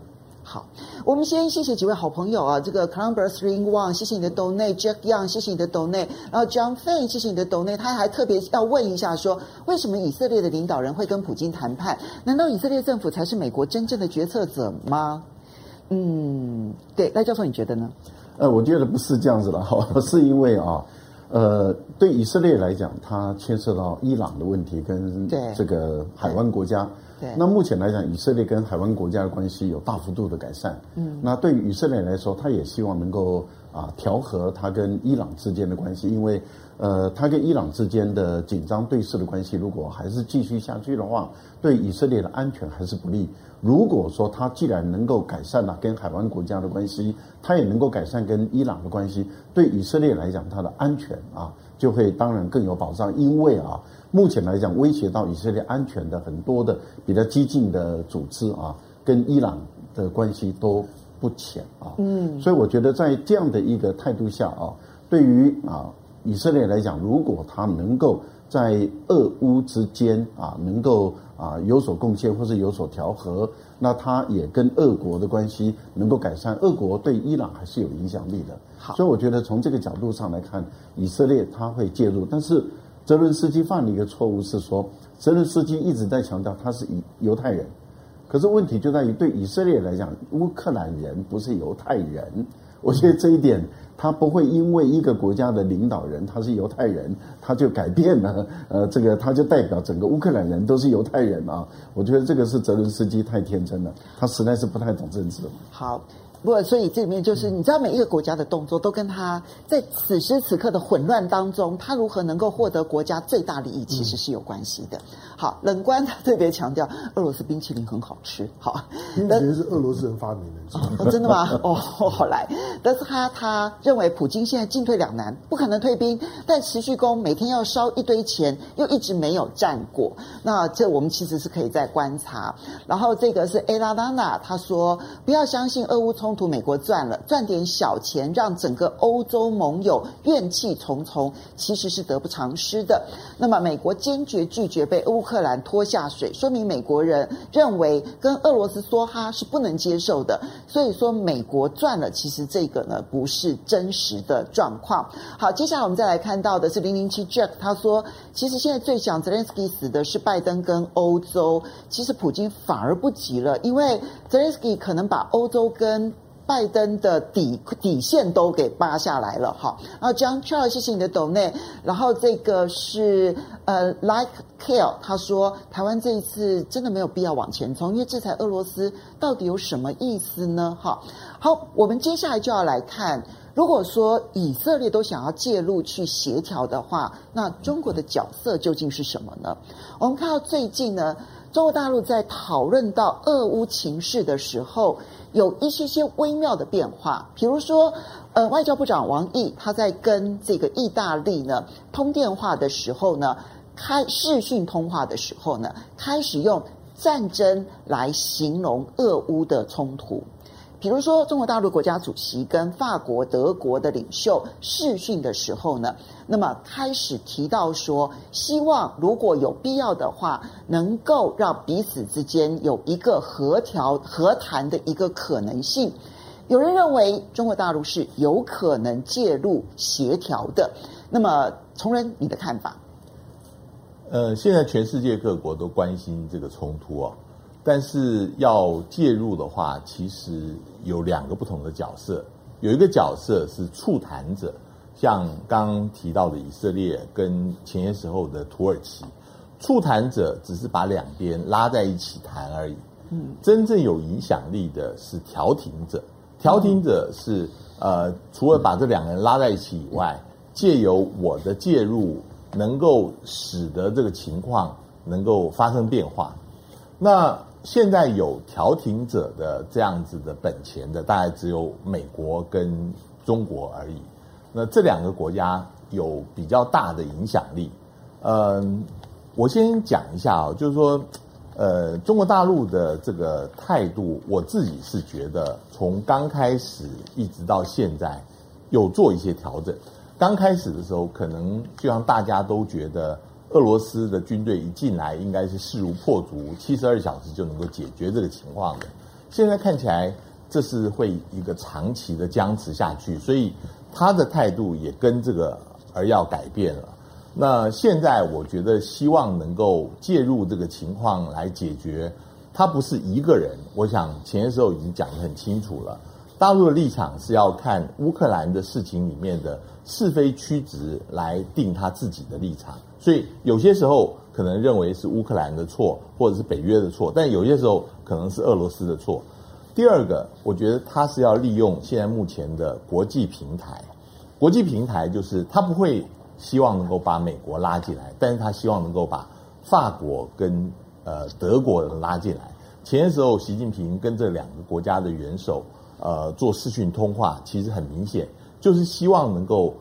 好，我们先谢谢几位好朋友啊，这个 Columbus Ring One，谢谢你的 Donate，Jack Young，谢谢你的 Donate，然后 John Fane，谢谢你的 Donate，他还特别要问一下说，为什么以色列的领导人会跟普京谈判？难道以色列政府才是美国真正的决策者吗？嗯，对，赖教授你觉得呢？呃，我觉得不是这样子的 哈，是因为啊，呃，对以色列来讲，它牵涉到伊朗的问题跟这个海湾国家。对那目前来讲，以色列跟海湾国家的关系有大幅度的改善。嗯，那对于以色列来说，他也希望能够啊调和他跟伊朗之间的关系，因为呃，他跟伊朗之间的紧张对峙的关系，如果还是继续下去的话，对以色列的安全还是不利。如果说他既然能够改善了跟海湾国家的关系，他也能够改善跟伊朗的关系，对以色列来讲，他的安全啊就会当然更有保障，因为啊。目前来讲，威胁到以色列安全的很多的比较激进的组织啊，跟伊朗的关系都不浅啊。嗯，所以我觉得在这样的一个态度下啊，对于啊以色列来讲，如果他能够在俄乌之间啊能够啊有所贡献或是有所调和，那他也跟俄国的关系能够改善。俄国对伊朗还是有影响力的。好，所以我觉得从这个角度上来看，以色列他会介入，但是。泽伦斯基犯了一个错误，是说泽伦斯基一直在强调他是犹犹太人，可是问题就在于对以色列来讲，乌克兰人不是犹太人。我觉得这一点他不会因为一个国家的领导人他是犹太人，他就改变了。呃，这个他就代表整个乌克兰人都是犹太人啊。我觉得这个是泽伦斯基太天真了，他实在是不太懂政治。好。不，所以这里面就是你知道，每一个国家的动作都跟他在此时此刻的混乱当中，他如何能够获得国家最大利益，其实是有关系的。好，冷观他特别强调，俄罗斯冰淇淋很好吃。好，冰淇淋是俄罗斯人发明的，哦，真的吗？哦，好来，但是他他认为普京现在进退两难，不可能退兵，但持续攻，每天要烧一堆钱，又一直没有战果。那这我们其实是可以再观察。然后这个是艾拉拉娜，他说不要相信俄乌冲突美国赚了，赚点小钱，让整个欧洲盟友怨气重重，其实是得不偿失的。那么，美国坚决拒绝被乌克兰拖下水，说明美国人认为跟俄罗斯梭哈是不能接受的。所以说，美国赚了，其实这个呢不是真实的状况。好，接下来我们再来看到的是零零七 Jack，他说，其实现在最想泽连斯基死的是拜登跟欧洲，其实普京反而不急了，因为泽连斯基可能把欧洲跟拜登的底底线都给扒下来了，哈。然后 John Charles，谢谢你的抖内。然后这个是呃，Like Kale，他说台湾这一次真的没有必要往前冲，因为制裁俄罗斯到底有什么意思呢？哈，好，我们接下来就要来看，如果说以色列都想要介入去协调的话，那中国的角色究竟是什么呢？我们看到最近呢，中国大陆在讨论到俄乌情势的时候。有一些些微妙的变化，比如说，呃，外交部长王毅他在跟这个意大利呢通电话的时候呢，开视讯通话的时候呢，开始用战争来形容俄乌的冲突。比如说，中国大陆国家主席跟法国、德国的领袖视讯的时候呢，那么开始提到说，希望如果有必要的话，能够让彼此之间有一个和调、和谈的一个可能性。有人认为中国大陆是有可能介入协调的。那么，崇仁，你的看法？呃，现在全世界各国都关心这个冲突啊。但是要介入的话，其实有两个不同的角色。有一个角色是促谈者，像刚刚提到的以色列跟前些时候的土耳其，促谈者只是把两边拉在一起谈而已。嗯，真正有影响力的是调停者。调停者是呃，除了把这两个人拉在一起以外，借由我的介入，能够使得这个情况能够发生变化。那现在有调停者的这样子的本钱的，大概只有美国跟中国而已。那这两个国家有比较大的影响力。嗯，我先讲一下啊，就是说，呃，中国大陆的这个态度，我自己是觉得从刚开始一直到现在有做一些调整。刚开始的时候，可能就像大家都觉得。俄罗斯的军队一进来，应该是势如破竹，七十二小时就能够解决这个情况的。现在看起来，这是会一个长期的僵持下去，所以他的态度也跟这个而要改变了。那现在我觉得，希望能够介入这个情况来解决，他不是一个人。我想前些时候已经讲得很清楚了，大陆的立场是要看乌克兰的事情里面的是非曲直来定他自己的立场。所以有些时候可能认为是乌克兰的错，或者是北约的错，但有些时候可能是俄罗斯的错。第二个，我觉得他是要利用现在目前的国际平台，国际平台就是他不会希望能够把美国拉进来，但是他希望能够把法国跟呃德国人拉进来。前些时候，习近平跟这两个国家的元首呃做视讯通话，其实很明显就是希望能够。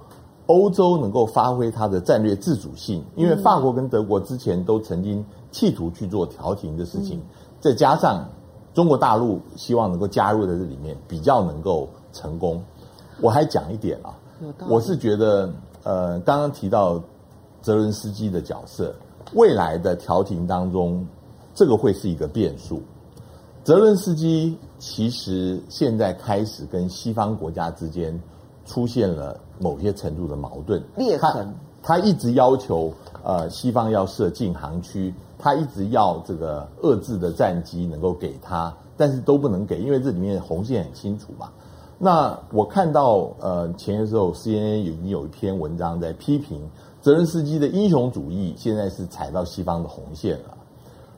欧洲能够发挥它的战略自主性，因为法国跟德国之前都曾经企图去做调停的事情，再加上中国大陆希望能够加入在这里面，比较能够成功。我还讲一点啊，我是觉得，呃，刚刚提到泽伦斯基的角色，未来的调停当中，这个会是一个变数。泽伦斯基其实现在开始跟西方国家之间出现了。某些程度的矛盾裂痕，他一直要求呃西方要设禁航区，他一直要这个遏制的战机能够给他，但是都不能给，因为这里面红线很清楚嘛。那我看到呃前些时候 CNN 已经有一篇文章在批评泽伦斯基的英雄主义，现在是踩到西方的红线了。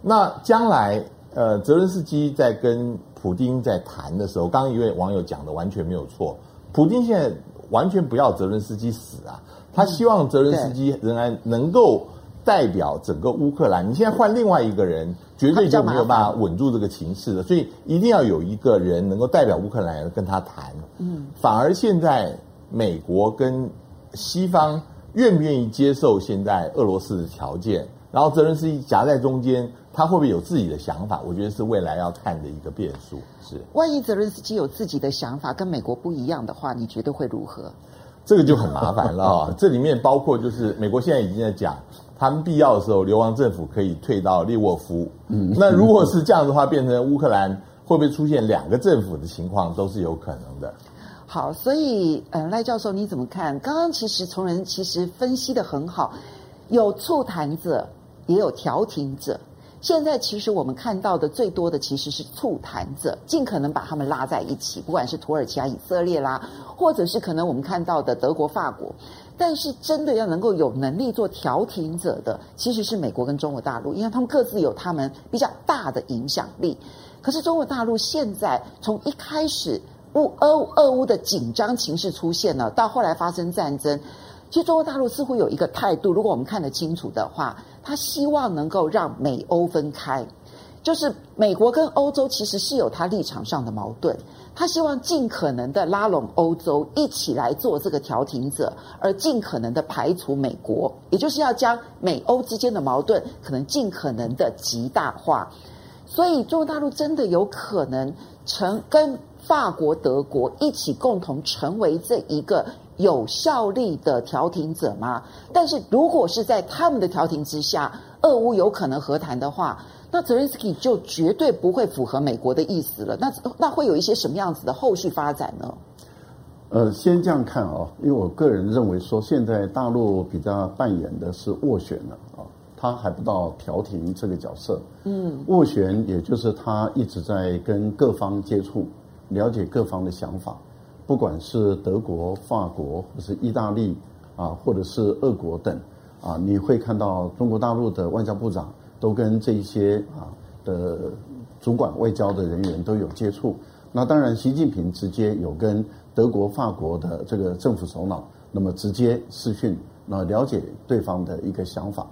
那将来呃泽伦斯基在跟普京在谈的时候，刚刚一位网友讲的完全没有错，普京现在。完全不要泽伦斯基死啊！他希望泽伦斯基仍然能够代表整个乌克兰。你现在换另外一个人，绝对就没有办法稳住这个情势了。所以一定要有一个人能够代表乌克兰跟他谈。嗯，反而现在美国跟西方愿不愿意接受现在俄罗斯的条件？然后泽伦斯基夹在中间。他会不会有自己的想法？我觉得是未来要看的一个变数。是，万一泽伦斯基有自己的想法，跟美国不一样的话，你觉得会如何？这个就很麻烦了啊！这里面包括就是美国现在已经在讲，他们必要的时候，流亡政府可以退到利沃夫。嗯，那如果是这样的话，变成乌克兰会不会出现两个政府的情况，都是有可能的。好，所以嗯，赖教授你怎么看？刚刚其实从人其实分析得很好，有促谈者，也有调停者。现在其实我们看到的最多的其实是促谈者，尽可能把他们拉在一起，不管是土耳其啊、以色列啦，或者是可能我们看到的德国、法国。但是真的要能够有能力做调停者的，其实是美国跟中国大陆，因为他们各自有他们比较大的影响力。可是中国大陆现在从一开始乌俄俄乌的紧张情势出现了，到后来发生战争。其实中国大陆似乎有一个态度，如果我们看得清楚的话，他希望能够让美欧分开，就是美国跟欧洲其实是有他立场上的矛盾，他希望尽可能的拉拢欧洲一起来做这个调停者，而尽可能的排除美国，也就是要将美欧之间的矛盾可能尽可能的极大化。所以中国大陆真的有可能成跟法国、德国一起共同成为这一个。有效力的调停者吗？但是如果是在他们的调停之下，俄乌有可能和谈的话，那泽连斯基就绝对不会符合美国的意思了。那那会有一些什么样子的后续发展呢？呃，先这样看啊、哦，因为我个人认为说，现在大陆比较扮演的是斡旋了啊，他还不到调停这个角色。嗯，斡旋也就是他一直在跟各方接触，了解各方的想法。不管是德国、法国，或是意大利啊，或者是俄国等啊，你会看到中国大陆的外交部长都跟这一些啊的主管外交的人员都有接触。那当然，习近平直接有跟德国、法国的这个政府首脑，那么直接视讯那了解对方的一个想法。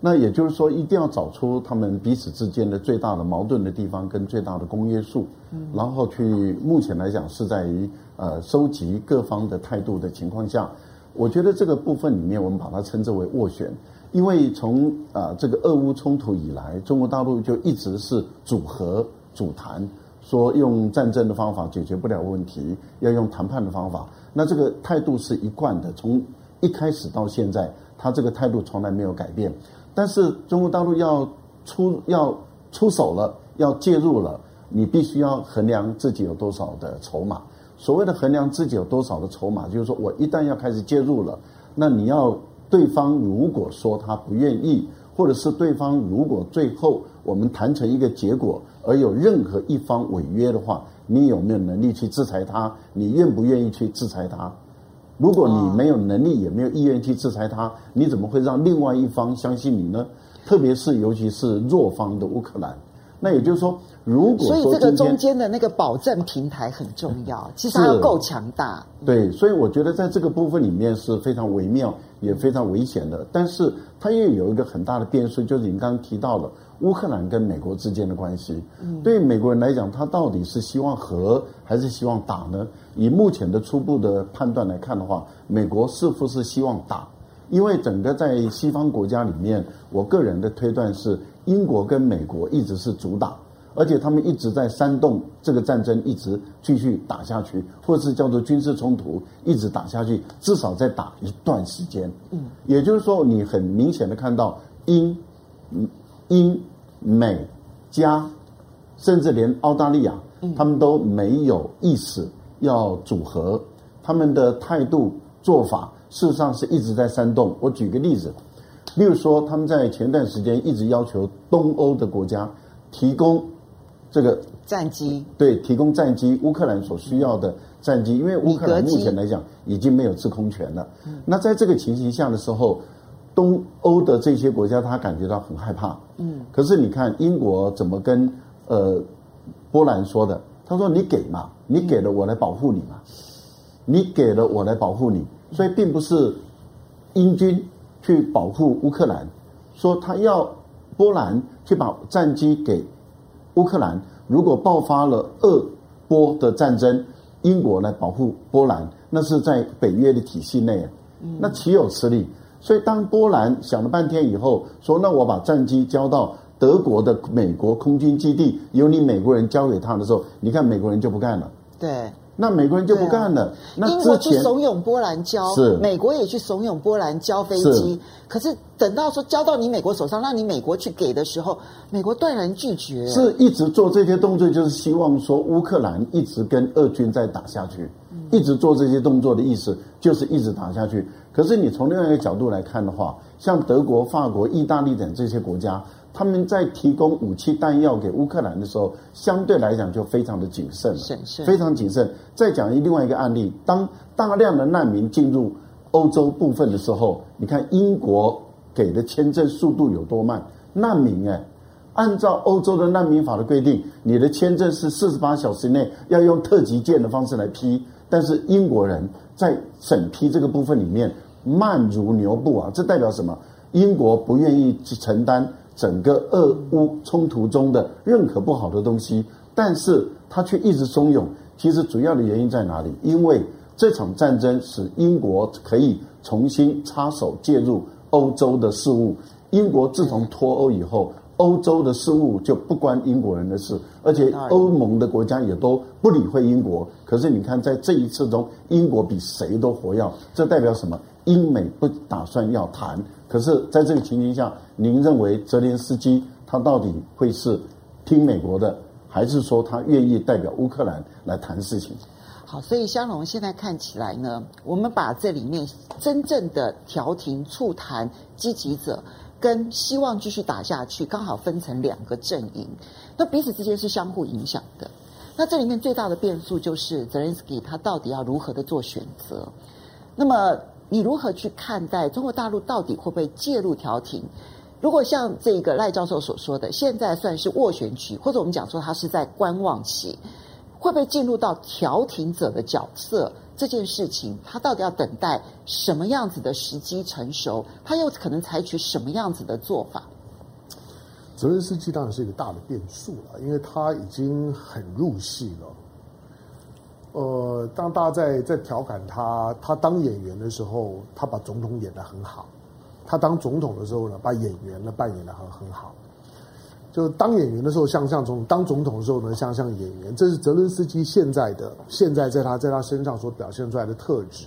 那也就是说，一定要找出他们彼此之间的最大的矛盾的地方跟最大的公约数，嗯，然后去目前来讲是在于呃收集各方的态度的情况下，我觉得这个部分里面我们把它称之为斡旋，因为从啊、呃、这个俄乌冲突以来，中国大陆就一直是主和主谈，说用战争的方法解决不了问题，要用谈判的方法，那这个态度是一贯的，从一开始到现在，他这个态度从来没有改变。但是中国大陆要出要出手了，要介入了，你必须要衡量自己有多少的筹码。所谓的衡量自己有多少的筹码，就是说我一旦要开始介入了，那你要对方如果说他不愿意，或者是对方如果最后我们谈成一个结果，而有任何一方违约的话，你有没有能力去制裁他？你愿不愿意去制裁他？如果你没有能力，也没有意愿去制裁他，你怎么会让另外一方相信你呢？特别是尤其是弱方的乌克兰，那也就是说，如果说所以这个中间的那个保证平台很重要，其实它要够强大。对，所以我觉得在这个部分里面是非常微妙，也非常危险的。但是它又有一个很大的变数，就是您刚刚提到了乌克兰跟美国之间的关系。嗯，对美国人来讲，他到底是希望和还是希望打呢？以目前的初步的判断来看的话，美国似乎是希望打，因为整个在西方国家里面，我个人的推断是，英国跟美国一直是主打，而且他们一直在煽动这个战争一直继续打下去，或者是叫做军事冲突一直打下去，至少再打一段时间。嗯，也就是说，你很明显的看到英、英、美、加，甚至连澳大利亚，他们都没有意识。要组合，他们的态度做法，事实上是一直在煽动。我举个例子，例如说，他们在前段时间一直要求东欧的国家提供这个战机，对，提供战机，乌克兰所需要的战机，因为乌克兰目前来讲已经没有制空权了。那在这个情形下的时候，东欧的这些国家他感觉到很害怕。嗯，可是你看英国怎么跟呃波兰说的？他说：“你给嘛，你给了我来保护你嘛，你给了我来保护你，所以并不是英军去保护乌克兰，说他要波兰去把战机给乌克兰。如果爆发了二波的战争，英国来保护波兰，那是在北约的体系内，那岂有此理？所以当波兰想了半天以后，说那我把战机交到。”德国的美国空军基地由你美国人交给他的时候，你看美国人就不干了。对，那美国人就不干了。那英国去怂恿波兰交，是美国也去怂恿波兰交飞机。可是等到说交到你美国手上，让你美国去给的时候，美国断然拒绝。是一直做这些动作，就是希望说乌克兰一直跟俄军再打下去，一直做这些动作的意思就是一直打下去。可是你从另外一个角度来看的话，像德国、法国、意大利等这些国家。他们在提供武器弹药给乌克兰的时候，相对来讲就非常的谨慎非常谨慎。再讲一另外一个案例，当大量的难民进入欧洲部分的时候，你看英国给的签证速度有多慢？难民哎，按照欧洲的难民法的规定，你的签证是四十八小时内要用特急件的方式来批，但是英国人在审批这个部分里面慢如牛步啊！这代表什么？英国不愿意去承担。整个俄乌冲突中的任何不好的东西，但是他却一直怂恿。其实主要的原因在哪里？因为这场战争使英国可以重新插手介入欧洲的事务。英国自从脱欧以后，欧洲的事务就不关英国人的事，而且欧盟的国家也都不理会英国。可是你看，在这一次中，英国比谁都活跃。这代表什么？英美不打算要谈。可是，在这个情形下，您认为泽连斯基他到底会是听美国的，还是说他愿意代表乌克兰来谈事情？好，所以香龙现在看起来呢，我们把这里面真正的调停促谈积极者跟希望继续打下去，刚好分成两个阵营，那彼此之间是相互影响的。那这里面最大的变数就是泽连斯基他到底要如何的做选择？那么。你如何去看待中国大陆到底会不会介入调停？如果像这个赖教授所说的，现在算是斡旋局，或者我们讲说他是在观望期，会不会进入到调停者的角色？这件事情，他到底要等待什么样子的时机成熟？他又可能采取什么样子的做法？泽连斯基当然是一个大的变数了，因为他已经很入戏了。呃，当大家在在调侃他，他当演员的时候，他把总统演得很好；他当总统的时候呢，把演员呢扮演得很很好。就当演员的时候像像总统，当总统的时候呢像像演员，这是泽伦斯基现在的现在在他在他身上所表现出来的特质。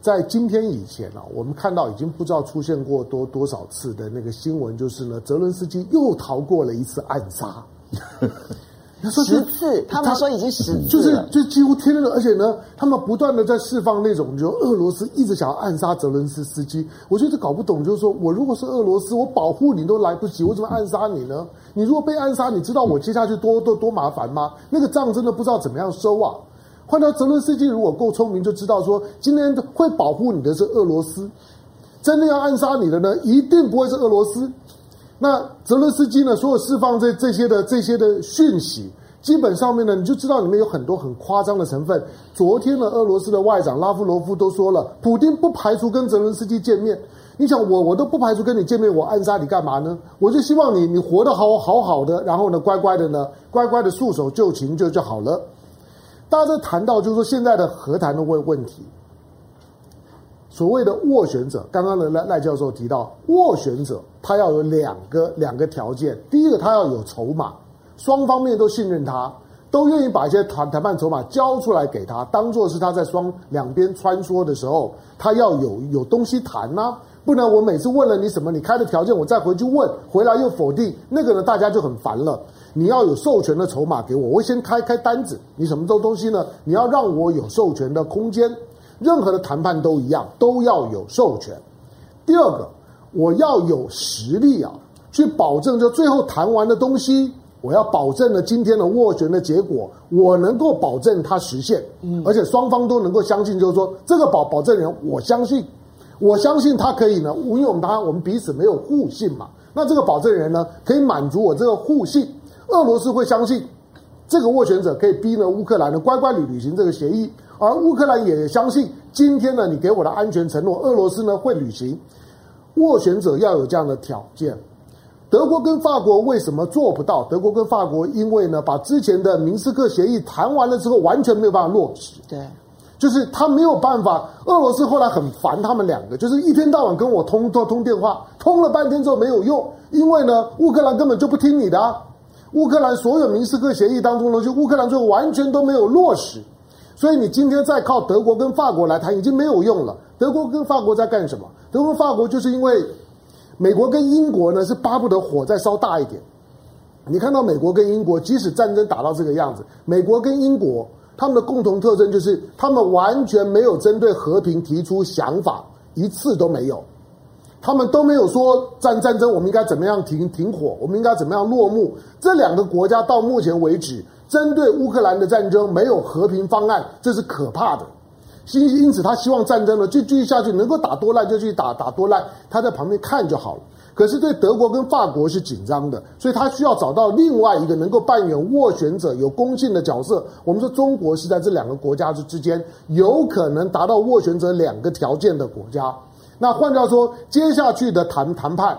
在今天以前啊，我们看到已经不知道出现过多多少次的那个新闻，就是呢，泽伦斯基又逃过了一次暗杀。十次，他们说已经十次了，就是就几乎天天的，而且呢，他们不断的在释放那种，就俄罗斯一直想要暗杀泽伦斯基。我觉得搞不懂，就是说我如果是俄罗斯，我保护你都来不及，我怎么暗杀你呢？你如果被暗杀，你知道我接下去多多多麻烦吗？那个账真的不知道怎么样收啊。换到泽伦斯基，如果够聪明，就知道说，今天会保护你的是俄罗斯，真的要暗杀你的呢，一定不会是俄罗斯。那泽伦斯基呢，所有释放这这些的这些的讯息，基本上面呢，你就知道里面有很多很夸张的成分。昨天呢，俄罗斯的外长拉夫罗夫都说了，普丁不排除跟泽伦斯基见面。你想我我都不排除跟你见面，我暗杀你干嘛呢？我就希望你你活得好好好的，然后呢，乖乖的呢，乖乖的束手就擒就就好了。大家在谈到就是说现在的和谈的问问题，所谓的斡旋者，刚刚的赖赖教授提到，斡旋者他要有两个两个条件，第一个他要有筹码，双方面都信任他，都愿意把一些谈谈判筹码交出来给他，当做是他在双两边穿梭的时候，他要有有东西谈呐、不然我每次问了你什么，你开的条件我再回去问，回来又否定，那个呢大家就很烦了。你要有授权的筹码给我，我会先开开单子。你什么东东西呢？你要让我有授权的空间。任何的谈判都一样，都要有授权。第二个，我要有实力啊，去保证就最后谈完的东西，我要保证了今天的斡旋的结果，我能够保证它实现。嗯，而且双方都能够相信，就是说这个保保证人，我相信，我相信他可以呢，因为我们他我们彼此没有互信嘛。那这个保证人呢，可以满足我这个互信。俄罗斯会相信这个斡旋者可以逼呢乌克兰呢乖乖履履行这个协议，而乌克兰也相信今天呢你给我的安全承诺，俄罗斯呢会履行。斡旋者要有这样的条件。德国跟法国为什么做不到？德国跟法国因为呢把之前的明斯克协议谈完了之后，完全没有办法落实。对，就是他没有办法。俄罗斯后来很烦他们两个，就是一天到晚跟我通通通电话，通了半天之后没有用，因为呢乌克兰根本就不听你的啊。乌克兰所有明斯克协议当中呢，就乌克兰最后完全都没有落实，所以你今天再靠德国跟法国来谈已经没有用了。德国跟法国在干什么？德国、法国就是因为美国跟英国呢是巴不得火再烧大一点。你看到美国跟英国，即使战争打到这个样子，美国跟英国他们的共同特征就是他们完全没有针对和平提出想法，一次都没有。他们都没有说战战争，我们应该怎么样停停火？我们应该怎么样落幕？这两个国家到目前为止，针对乌克兰的战争没有和平方案，这是可怕的。因因此，他希望战争呢就继续下去，能够打多烂就去打打多烂，他在旁边看就好了。可是对德国跟法国是紧张的，所以他需要找到另外一个能够扮演斡旋者、有公信的角色。我们说中国是在这两个国家之之间，有可能达到斡旋者两个条件的国家。那换句话说，接下去的谈谈判，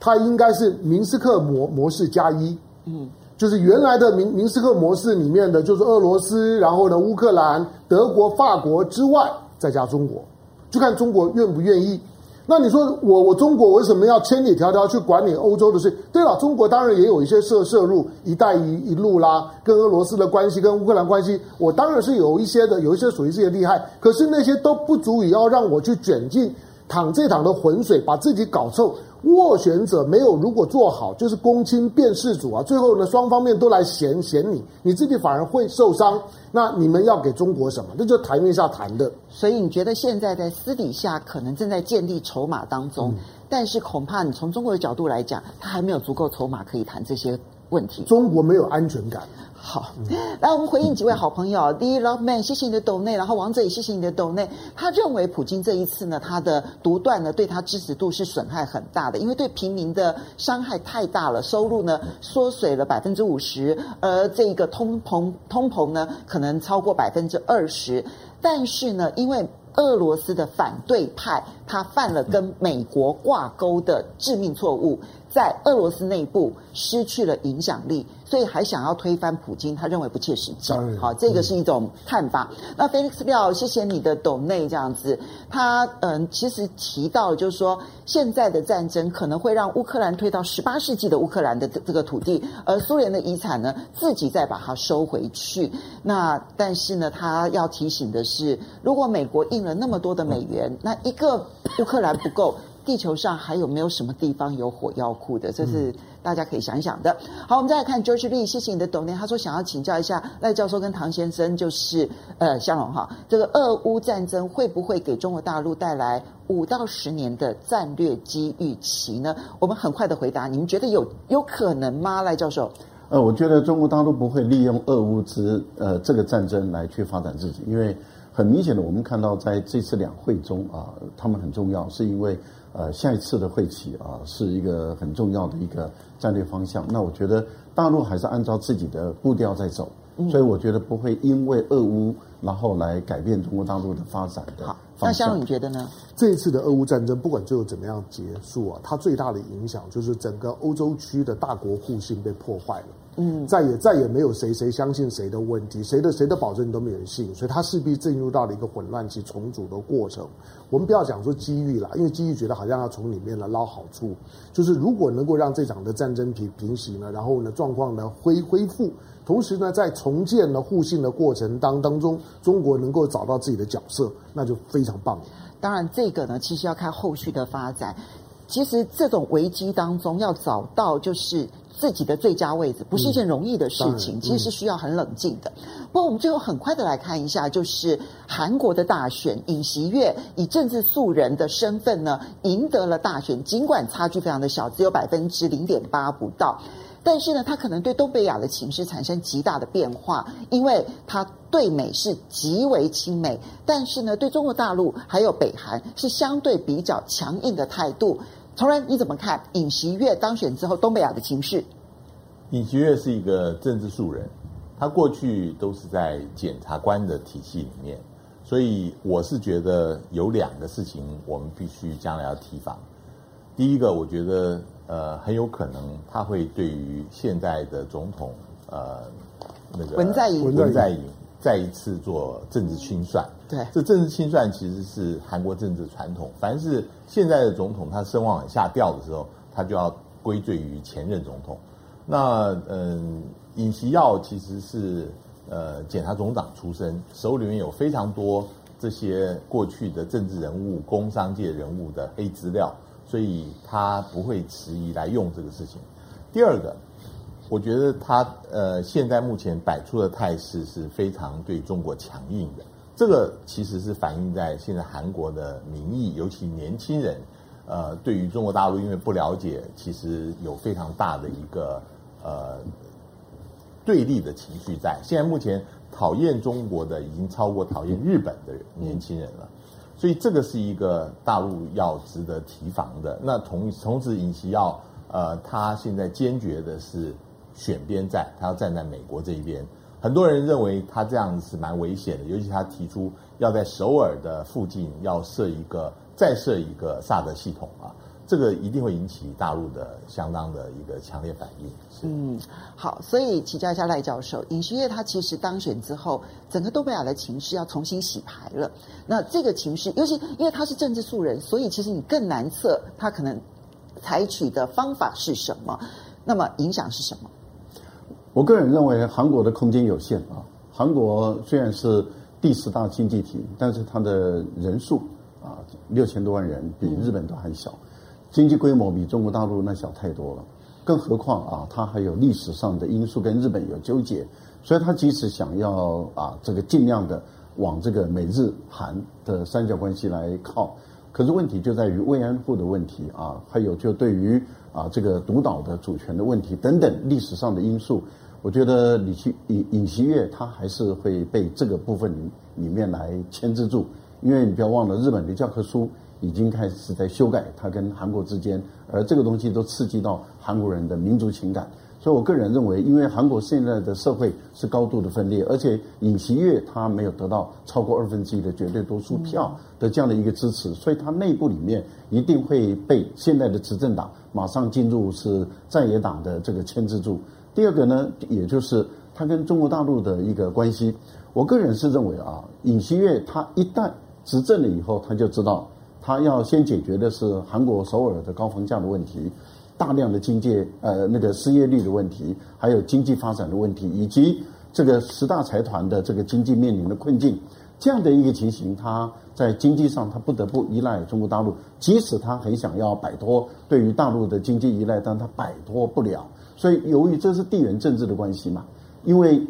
它应该是明斯克模模式加一，嗯，就是原来的明明斯克模式里面的就是俄罗斯，然后呢乌克兰、德国、法国之外再加中国，就看中国愿不愿意。那你说我我中国为什么要千里迢迢去管你欧洲的事？对了，中国当然也有一些涉涉入“一带一一路”啦，跟俄罗斯的关系，跟乌克兰关系，我当然是有一些的，有一些属于这些厉害，可是那些都不足以要让我去卷进。淌这趟的浑水，把自己搞臭。斡旋者没有如果做好，就是公亲变事主啊。最后呢，双方面都来嫌嫌你，你自己反而会受伤。那你们要给中国什么？这就台面下谈的。所以你觉得现在在私底下可能正在建立筹码当中，嗯、但是恐怕你从中国的角度来讲，他还没有足够筹码可以谈这些问题。中国没有安全感。好，来我们回应几位好朋友。第一，Love Man，谢谢你的抖内，然后王者也谢谢你的抖内。他认为普京这一次呢，他的独断呢，对他支持度是损害很大的，因为对平民的伤害太大了，收入呢缩水了百分之五十，而这个通膨通膨呢可能超过百分之二十。但是呢，因为俄罗斯的反对派他犯了跟美国挂钩的致命错误。在俄罗斯内部失去了影响力，所以还想要推翻普京，他认为不切实际。好，这个是一种看法。嗯、那 Felix 廖，谢谢你的懂内这样子。他嗯，其实提到就是说，现在的战争可能会让乌克兰退到十八世纪的乌克兰的这个土地，而苏联的遗产呢，自己再把它收回去。那但是呢，他要提醒的是，如果美国印了那么多的美元，那一个乌克兰不够。地球上还有没有什么地方有火药库的？这是大家可以想一想的。好，我们再来看 George Lee，谢谢你的懂念。他说想要请教一下赖教授跟唐先生，就是呃，向荣哈，这个俄乌战争会不会给中国大陆带来五到十年的战略机遇期呢？我们很快的回答，你们觉得有有可能吗？赖教授？呃，我觉得中国大陆不会利用俄乌之呃这个战争来去发展自己，因为很明显的，我们看到在这次两会中啊，他们很重要，是因为。呃，下一次的会期啊，是一个很重要的一个战略方向。那我觉得大陆还是按照自己的步调在走，嗯、所以我觉得不会因为俄乌然后来改变中国大陆的发展的。好，那香龙你觉得呢？这一次的俄乌战争，不管最后怎么样结束啊，它最大的影响就是整个欧洲区的大国互信被破坏了。嗯，再也再也没有谁谁相信谁的问题，谁的谁的保证都没有人信，所以它势必进入到了一个混乱期重组的过程。我们不要讲说机遇了，因为机遇觉得好像要从里面来捞好处。就是如果能够让这场的战争平平息呢，然后呢状况呢恢恢复，同时呢在重建了互信的过程当当中，中国能够找到自己的角色，那就非常棒了。当然，这个呢其实要看后续的发展。其实这种危机当中要找到就是。自己的最佳位置不是一件容易的事情，嗯、其实是需要很冷静的。嗯、不过，我们最后很快的来看一下，就是韩国的大选，尹锡悦以政治素人的身份呢，赢得了大选，尽管差距非常的小，只有百分之零点八不到，但是呢，他可能对东北亚的情势产生极大的变化，因为他对美是极为亲美，但是呢，对中国大陆还有北韩是相对比较强硬的态度。崇仁，你怎么看尹锡悦当选之后东北亚的情势？尹锡悦是一个政治素人，他过去都是在检察官的体系里面，所以我是觉得有两个事情我们必须将来要提防。第一个，我觉得呃很有可能他会对于现在的总统呃那个文在寅文在寅再一次做政治清算。对，这政治清算其实是韩国政治传统。凡是现在的总统他声望往下掉的时候，他就要归罪于前任总统。那嗯，尹锡耀其实是呃检察总长出身，手里面有非常多这些过去的政治人物、工商界人物的黑资料，所以他不会迟疑来用这个事情。第二个，我觉得他呃现在目前摆出的态势是非常对中国强硬的。这个其实是反映在现在韩国的民意，尤其年轻人，呃，对于中国大陆因为不了解，其实有非常大的一个呃对立的情绪在。现在目前讨厌中国的已经超过讨厌日本的年轻人了，所以这个是一个大陆要值得提防的。那同同时，尹锡要呃，他现在坚决的是选边站，他要站在美国这一边。很多人认为他这样子是蛮危险的，尤其他提出要在首尔的附近要设一个再设一个萨德系统啊，这个一定会引起大陆的相当的一个强烈反应。嗯，好，所以请教一下赖教授，尹锡悦他其实当选之后，整个东北亚的情势要重新洗牌了。那这个情势，尤其因为他是政治素人，所以其实你更难测他可能采取的方法是什么，那么影响是什么？我个人认为，韩国的空间有限啊。韩国虽然是第十大经济体，但是它的人数啊六千多万人，比日本都还小，经济规模比中国大陆那小太多了。更何况啊，它还有历史上的因素跟日本有纠结，所以它即使想要啊这个尽量的往这个美日韩的三角关系来靠，可是问题就在于慰安妇的问题啊，还有就对于啊这个独岛的主权的问题等等历史上的因素。我觉得李希尹尹锡悦他还是会被这个部分里面来牵制住，因为你不要忘了，日本的教科书已经开始在修改，它跟韩国之间，而这个东西都刺激到韩国人的民族情感。所以我个人认为，因为韩国现在的社会是高度的分裂，而且尹锡悦他没有得到超过二分之一的绝对多数票的这样的一个支持，所以他内部里面一定会被现在的执政党马上进入是在野党的这个牵制住。第二个呢，也就是他跟中国大陆的一个关系。我个人是认为啊，尹锡悦他一旦执政了以后，他就知道他要先解决的是韩国首尔的高房价的问题。大量的经济呃那个失业率的问题，还有经济发展的问题，以及这个十大财团的这个经济面临的困境，这样的一个情形，他在经济上他不得不依赖中国大陆，即使他很想要摆脱对于大陆的经济依赖，但他摆脱不了。所以由于这是地缘政治的关系嘛，因为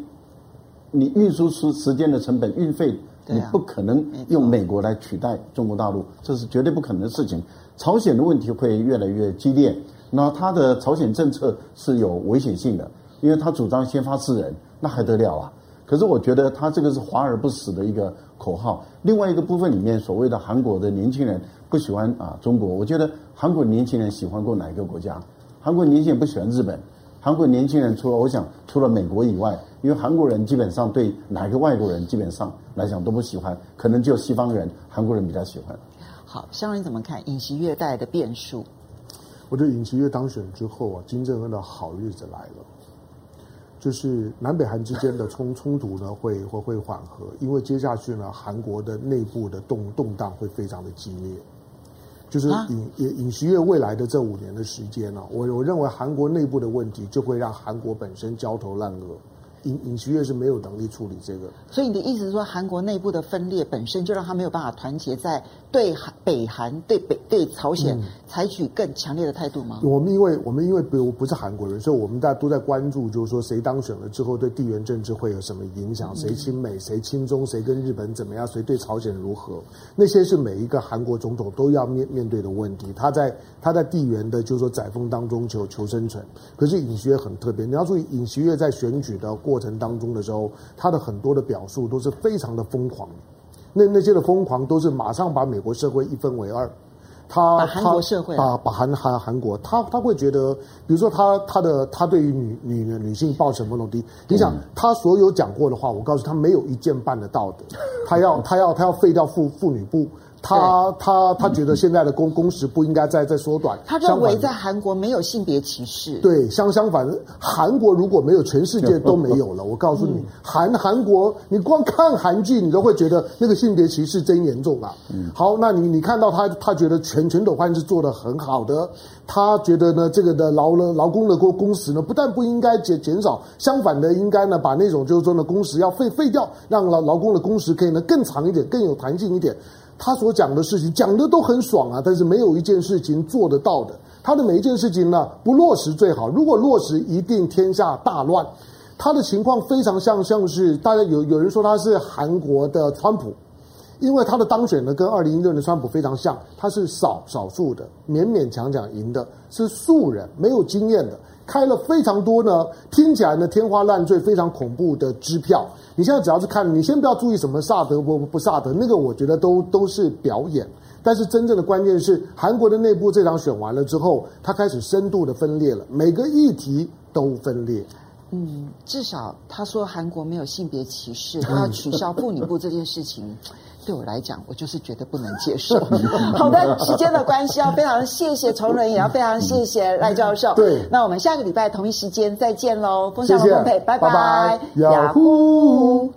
你运输时时间的成本运费，你不可能用美国来取代中国大陆，这是绝对不可能的事情。朝鲜的问题会越来越激烈。那他的朝鲜政策是有危险性的，因为他主张先发制人，那还得了啊？可是我觉得他这个是华而不实的一个口号。另外一个部分里面，所谓的韩国的年轻人不喜欢啊中国，我觉得韩国年轻人喜欢过哪一个国家？韩国年轻人不喜欢日本，韩国年轻人除了我想除了美国以外，因为韩国人基本上对哪一个外国人基本上来讲都不喜欢，可能就西方人，韩国人比较喜欢。好，香人怎么看尹锡悦带来的变数？我觉得尹锡悦当选之后啊，金正恩的好日子来了，就是南北韩之间的冲 冲突呢会会会缓和，因为接下去呢韩国的内部的动动荡会非常的激烈，就是尹尹尹锡悦未来的这五年的时间呢，我我认为韩国内部的问题就会让韩国本身焦头烂额。尹尹锡悦是没有能力处理这个，所以你的意思是说，韩国内部的分裂本身就让他没有办法团结在对韩北韩对北对朝鲜采取更强烈的态度吗？嗯、我们因为我们因为不不是韩国人，所以我们大家都在关注，就是说谁当选了之后对地缘政治会有什么影响？谁亲美？谁亲中？谁跟日本怎么样？谁对朝鲜如何？那些是每一个韩国总统都要面面对的问题。他在他在地缘的，就是说窄缝当中求求生存。可是尹锡悦很特别，你要注意，尹锡悦在选举的。过程当中的时候，他的很多的表述都是非常的疯狂，那那些的疯狂都是马上把美国社会一分为二，他把韩国社会把把韩韩韩国，他他会觉得，比如说他他的他对于女女女性抱什么东西，你想他所有讲过的话，我告诉他没有一件办得到的，他要他要他要废掉妇妇女部。他他他觉得现在的工工时不应该再再缩短。他认为在韩国没有性别歧视。对，相相反，韩国如果没有，全世界都没有了。我告诉你，韩韩国，你光看韩剧，你都会觉得那个性别歧视真严重啊。嗯。好，那你你看到他，他觉得全全斗焕是做的很好的。他觉得呢，这个的劳了劳工的工工时呢，不但不应该减减少，相反的，应该呢把那种就是说呢工时要废废掉，让劳劳工的工时可以呢更长一点，更有弹性一点。他所讲的事情讲的都很爽啊，但是没有一件事情做得到的。他的每一件事情呢，不落实最好。如果落实，一定天下大乱。他的情况非常像，像是大家有有人说他是韩国的川普，因为他的当选呢跟二零一六年川普非常像，他是少少数的，勉勉强强赢的，是素人，没有经验的。开了非常多呢，听起来呢天花乱坠、非常恐怖的支票。你现在只要是看，你先不要注意什么萨德不不萨德，那个我觉得都都是表演。但是真正的关键是，韩国的内部这场选完了之后，他开始深度的分裂了，每个议题都分裂。嗯，至少他说韩国没有性别歧视，他要取消妇女部这件事情。对我来讲，我就是觉得不能接受。好的，时间的关系，要非常谢谢崇仁，也要非常谢谢赖教授。对，那我们下个礼拜同一时间再见喽，风向龙凤配，拜拜，雅虎。